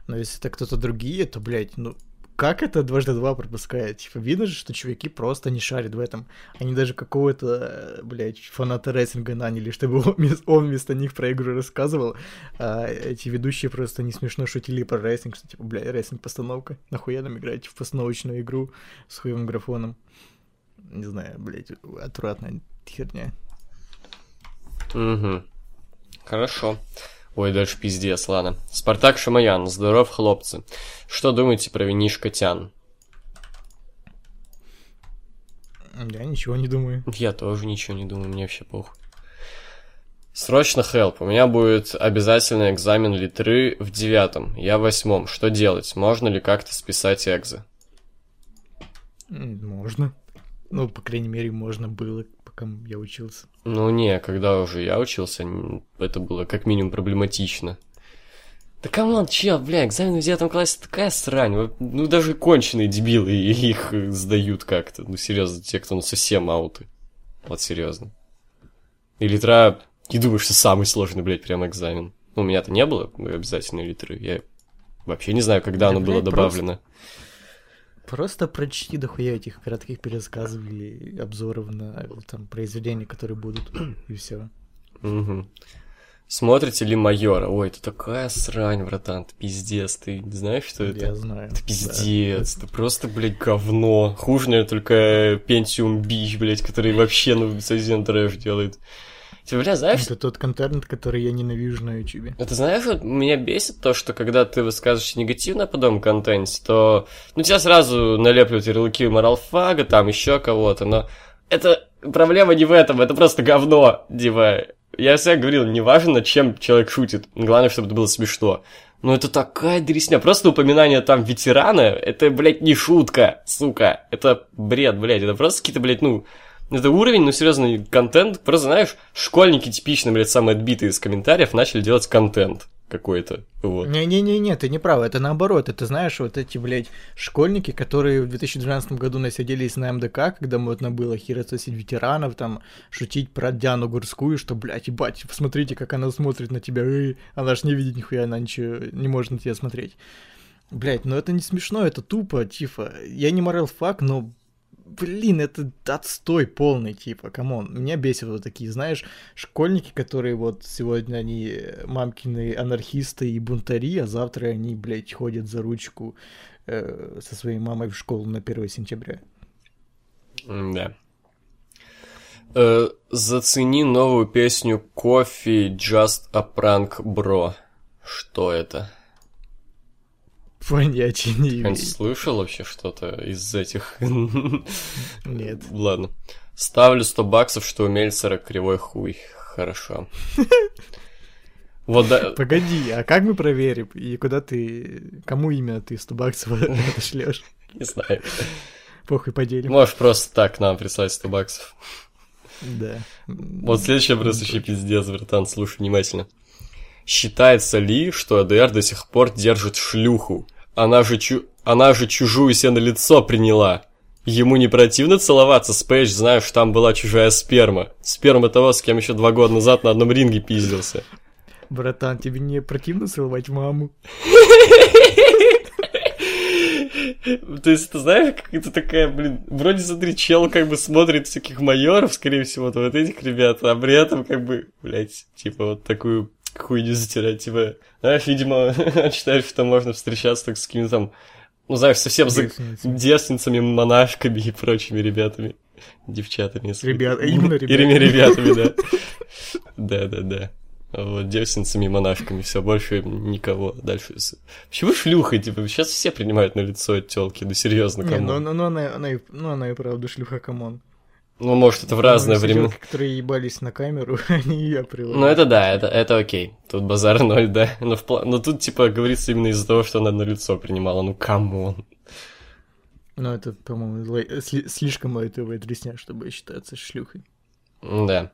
Но если это кто-то другие, то, блядь, ну, как это дважды два пропускает? Типа, видно же, что чуваки просто не шарят в этом. Они даже какого-то, блядь, фаната рестлинга наняли, чтобы он, он вместо них про игру рассказывал. А эти ведущие просто не смешно шутили про рестлинг, что, типа, блядь, рестлинг-постановка. Нахуя нам играть в постановочную игру с хуевым графоном? Не знаю, блядь, отвратная херня. Угу. Хорошо. Ой, дальше пиздец, ладно. Спартак Шамаян, здоров, хлопцы. Что думаете про винишко Тян? Я ничего не думаю. Я тоже ничего не думаю, мне вообще похуй. Срочно хелп. У меня будет обязательный экзамен литры в девятом. Я в восьмом. Что делать? Можно ли как-то списать экзы? Можно. Ну, по крайней мере, можно было пока я учился. Ну не, когда уже я учился, это было как минимум проблематично. Да come on, чел, бля, экзамен в девятом классе такая срань. Ну даже конченые дебилы их сдают как-то. Ну серьезно, те, кто ну совсем ауты. Вот серьезно. И литра, не думаю, что самый сложный, блядь, прям экзамен. Ну, у меня-то не было обязательной литры. Я вообще не знаю, когда да, оно было добавлено. Просто... Просто прочти дохуя этих коротких пересказов или обзоров на там произведения, которые будут, и все. Угу. Смотрите ли майора? Ой, это такая срань, братан, ты пиздец, ты знаешь, что это? Я знаю. Это пиздец, да. это просто, блядь, говно. Хуже, наверное, только Pentium Бич, блядь, который вообще, ну, совсем трэш делает. Ты, бля, знаешь... Это тот контент, который я ненавижу на YouTube. Это знаешь, вот меня бесит то, что когда ты высказываешь негативно по подобном контенте, то... Ну, тебя сразу налепливают ярлыки моралфага, там еще кого-то, но... Это проблема не в этом, это просто говно, типа... Я всегда говорил, неважно, чем человек шутит, главное, чтобы это было смешно. Но это такая дресня. Просто упоминание там ветерана, это, блядь, не шутка, сука. Это бред, блядь. Это просто какие-то, блядь, ну, это уровень, ну, серьезный контент. Просто, знаешь, школьники типично, блядь, самые отбитые из комментариев начали делать контент какой-то. Вот. Не-не-не, ты не прав, это наоборот. Это, знаешь, вот эти, блядь, школьники, которые в 2012 году насиделись на МДК, когда модно было хуесосить ветеранов, там, шутить про Диану Гурскую, что, блядь, ебать, посмотрите, как она смотрит на тебя, Эй, она ж не видит нихуя, она ничего не может на тебя смотреть. Блядь, ну это не смешно, это тупо, типа, я не моралфаг, но блин, это отстой полный, типа, come on. Меня бесит вот такие, знаешь, школьники, которые вот сегодня они мамкины анархисты и бунтари, а завтра они, блядь, ходят за ручку э, со своей мамой в школу на 1 сентября. Да. Э, зацени новую песню Кофе Just a Prank Bro. Что это? Понятия не имею. слышал вообще что-то из этих? Нет. Ладно. Ставлю 100 баксов, что у Мельцера кривой хуй. Хорошо. Вот да. Погоди, а как мы проверим? И куда ты... Кому именно ты 100 баксов отошлешь? Не знаю. Похуй, поделим. Можешь просто так нам прислать 100 баксов. Да. Вот следующий вопрос вообще пиздец, братан, слушай внимательно. Считается ли, что АДР до сих пор держит шлюху? Она же, чу... Она же чужую себе на лицо приняла. Ему не противно целоваться с Пейдж, знаешь, там была чужая сперма. Сперма того, с кем еще два года назад на одном ринге пиздился. Братан, тебе не противно целовать маму? То есть, ты знаешь, как это такая, блин, вроде, смотри, чел как бы смотрит всяких майоров, скорее всего, вот, вот этих ребят, а при этом как бы, блядь, типа вот такую хуйню затирать, типа, знаешь, видимо, считаешь, что можно встречаться так с какими-то там, ну, знаешь, совсем за девственницами, монашками и прочими ребятами, девчатами. Ребят, именно ребятами. ребятами, да. Да-да-да. Вот, девственницами и монашками, все, больше никого. Дальше. Почему шлюха, типа, сейчас все принимают на лицо телки, ну серьезно, кому? Не, ну, ну, ну, она, она, ну, она и правда шлюха, come on. Ну, может, это в разное время. которые ебались на камеру, они ее приводят. Ну, это да, это, это окей. Тут базар ноль, да. Но, в, но тут, типа, говорится именно из-за того, что она на лицо принимала. Ну, come on. Ну, это, по-моему, лай... слишком лайтовая дресня, чтобы считаться шлюхой. Да.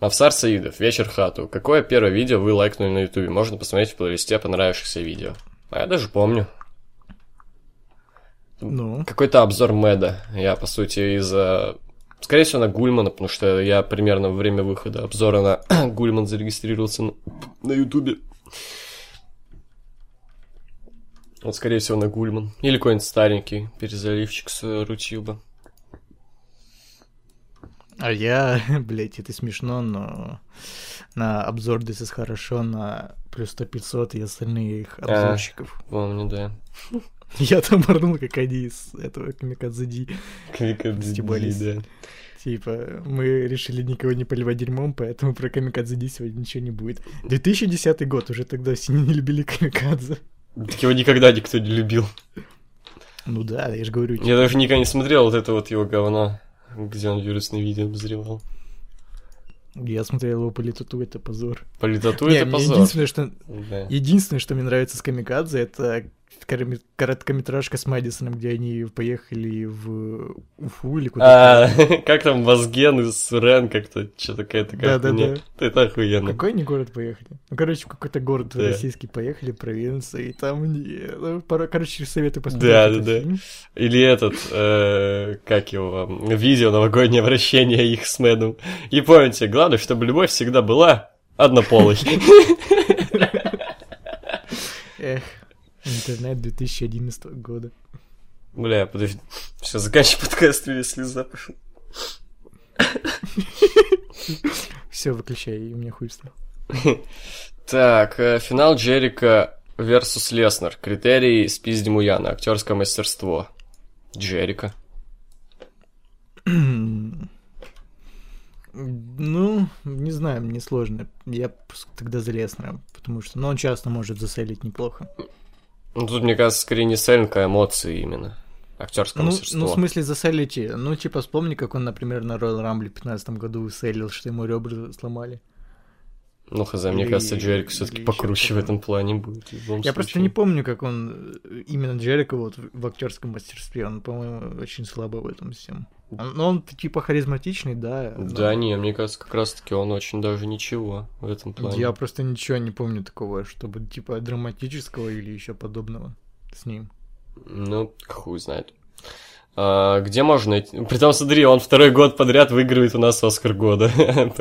Мавсар Саидов, вечер хату. Какое первое видео вы лайкнули на ютубе? Можно посмотреть в плейлисте понравившихся видео. А я даже помню. Ну? Какой-то обзор Мэда. Я, по сути, из-за Скорее всего, на Гульмана, потому что я примерно во время выхода обзора на Гульман зарегистрировался на Ютубе. Вот, скорее всего, на Гульман. Или какой-нибудь старенький перезаливчик с Рутюба. А я, блядь, это смешно, но на обзор This is хорошо, на плюс 100-500 и остальных а, обзорщиков. А, помню, да. Я там морнул, как они из этого Камикадзе Камикадзе да. Типа, мы решили никого не поливать дерьмом, поэтому про Камикадзе сегодня ничего не будет. 2010 год, уже тогда все не любили Камикадзе. Так его никогда никто не любил. Ну да, я же говорю. Я типа... даже никогда не смотрел вот это вот его говно, где он вирусные видео обозревал. Я смотрел его по Литату, это позор. По Литату это позор. Единственное, что... Да. единственное, что мне нравится с Камикадзе, это короткометражка с Мэдисоном, где они поехали в Уфу или куда-то. А, как там Вазген из Рен как-то, что-то какая-то Да, да, да. Это охуенно. Какой они город поехали? Ну, короче, в какой-то город да. российский поехали, провинция, и там, ну, короче, советую посмотреть. Да, да, да. Или этот, э, как его, видео новогоднее вращение их с Мэдом. И помните, главное, чтобы любовь всегда была однополой. Эх. Интернет 2011 года. Бля, подожди. Все, заканчивай подкаст, мне слеза пошел. Все, выключай, и у меня хуй стал. Так, э, финал Джерика versus Леснер. Критерий спиздим Яна. Актерское мастерство. Джерика. Ну, не знаю, мне сложно. Я тогда за Леснера, потому что ну, он часто может заселить неплохо. Ну, тут, мне кажется, скорее не селлинг, а эмоции именно. Актерское ну, мастерство. Ну, в смысле, заселите. Ну, типа, вспомни, как он, например, на Royal Rumble в 15 году селил, что ему ребра сломали. Ну, хз, или, мне кажется, Джерик все-таки покруче в этом плане будет. Я случае. просто не помню, как он именно Джерика вот в актерском мастерстве. Он, по-моему, очень слабо в этом всем. Но он типа харизматичный, да. Да, но... не, мне кажется, как раз-таки он очень даже ничего в этом плане. Я просто ничего не помню такого, чтобы типа драматического или еще подобного с ним. Ну, хуй знает. А, где можно найти? Притом, смотри, он второй год подряд выигрывает у нас Оскар года.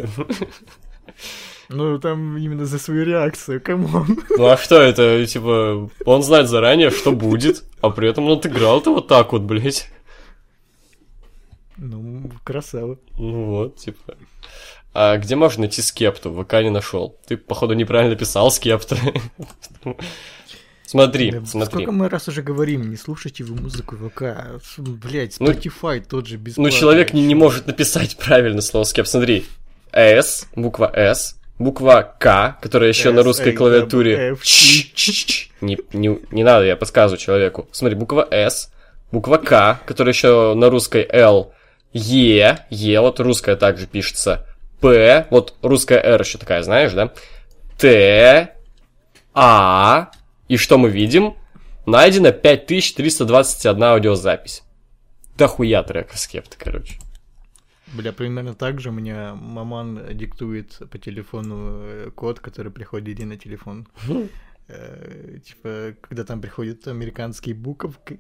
Ну, там именно за свою реакцию, come on. Ну, а что это, типа, он знает заранее, что будет, а при этом он отыграл-то вот так вот, блядь. Ну, красава. Ну вот, типа. А где можно найти скепту? ВК не нашел. Ты, походу, неправильно писал скепта. Смотри, да, смотри. Сколько мы раз уже говорим, не слушайте вы музыку ВК. Блять, ну, Spotify ну, тот же бесплатный. Ну, человек не, не может написать правильно слово скепт. Смотри, S, буква S, буква К, которая еще S, на русской A, клавиатуре. Не, не, не надо, я подсказываю человеку. Смотри, буква S, буква К, которая еще на русской L, Е, Е, вот русская также пишется. П, вот русская R еще такая, знаешь, да? Т, А, и что мы видим? Найдено 5321 аудиозапись. Да хуя трека скепта, короче. Бля, примерно так же у меня маман диктует по телефону э, код, который приходит и на телефон. Э, типа, когда там приходят американские буковки,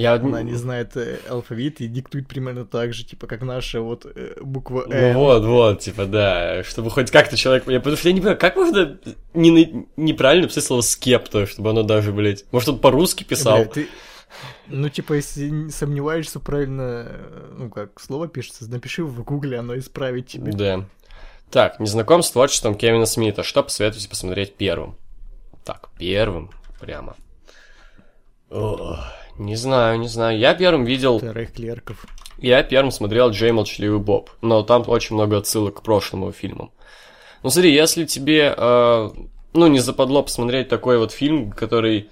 я... Она не знает э, алфавит и диктует примерно так же, типа, как наша вот э, буква «М». Ну вот, вот, типа, да, чтобы хоть как-то человек... Я, потому что я не понимаю, как можно не, неправильно писать слово «скепто», чтобы оно даже, блядь... Может, он по-русски писал? Бля, ты... Ну, типа, если сомневаешься правильно, э, ну, как слово пишется, напиши в гугле, оно исправит тебе. Да. Так, незнаком с творчеством Кевина Смита. Что посоветуете посмотреть первым? Так, первым прямо. Ох. Не знаю, не знаю. Я первым видел... Вторых клерков. Я первым смотрел Джей Молчаливый Боб, но там очень много отсылок к прошлому фильмам. Ну смотри, если тебе, э, ну, не западло посмотреть такой вот фильм, который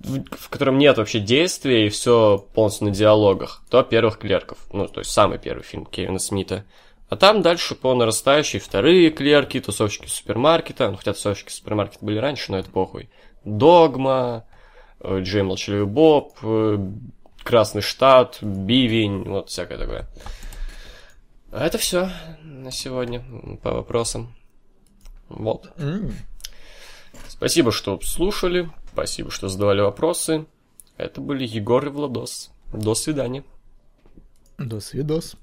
в, в котором нет вообще действия и все полностью на диалогах, то первых клерков. Ну, то есть самый первый фильм Кевина Смита. А там дальше по нарастающей вторые клерки, тусовщики супермаркета. Ну, хотя тусовщики супермаркета были раньше, но это похуй. Догма, Джей Молчаливый Боб, э, Красный Штат, Бивень, вот всякое такое. А это все на сегодня по вопросам. Вот. Mm. Спасибо, что слушали. Спасибо, что задавали вопросы. Это были Егор и Владос. До свидания. До свидос.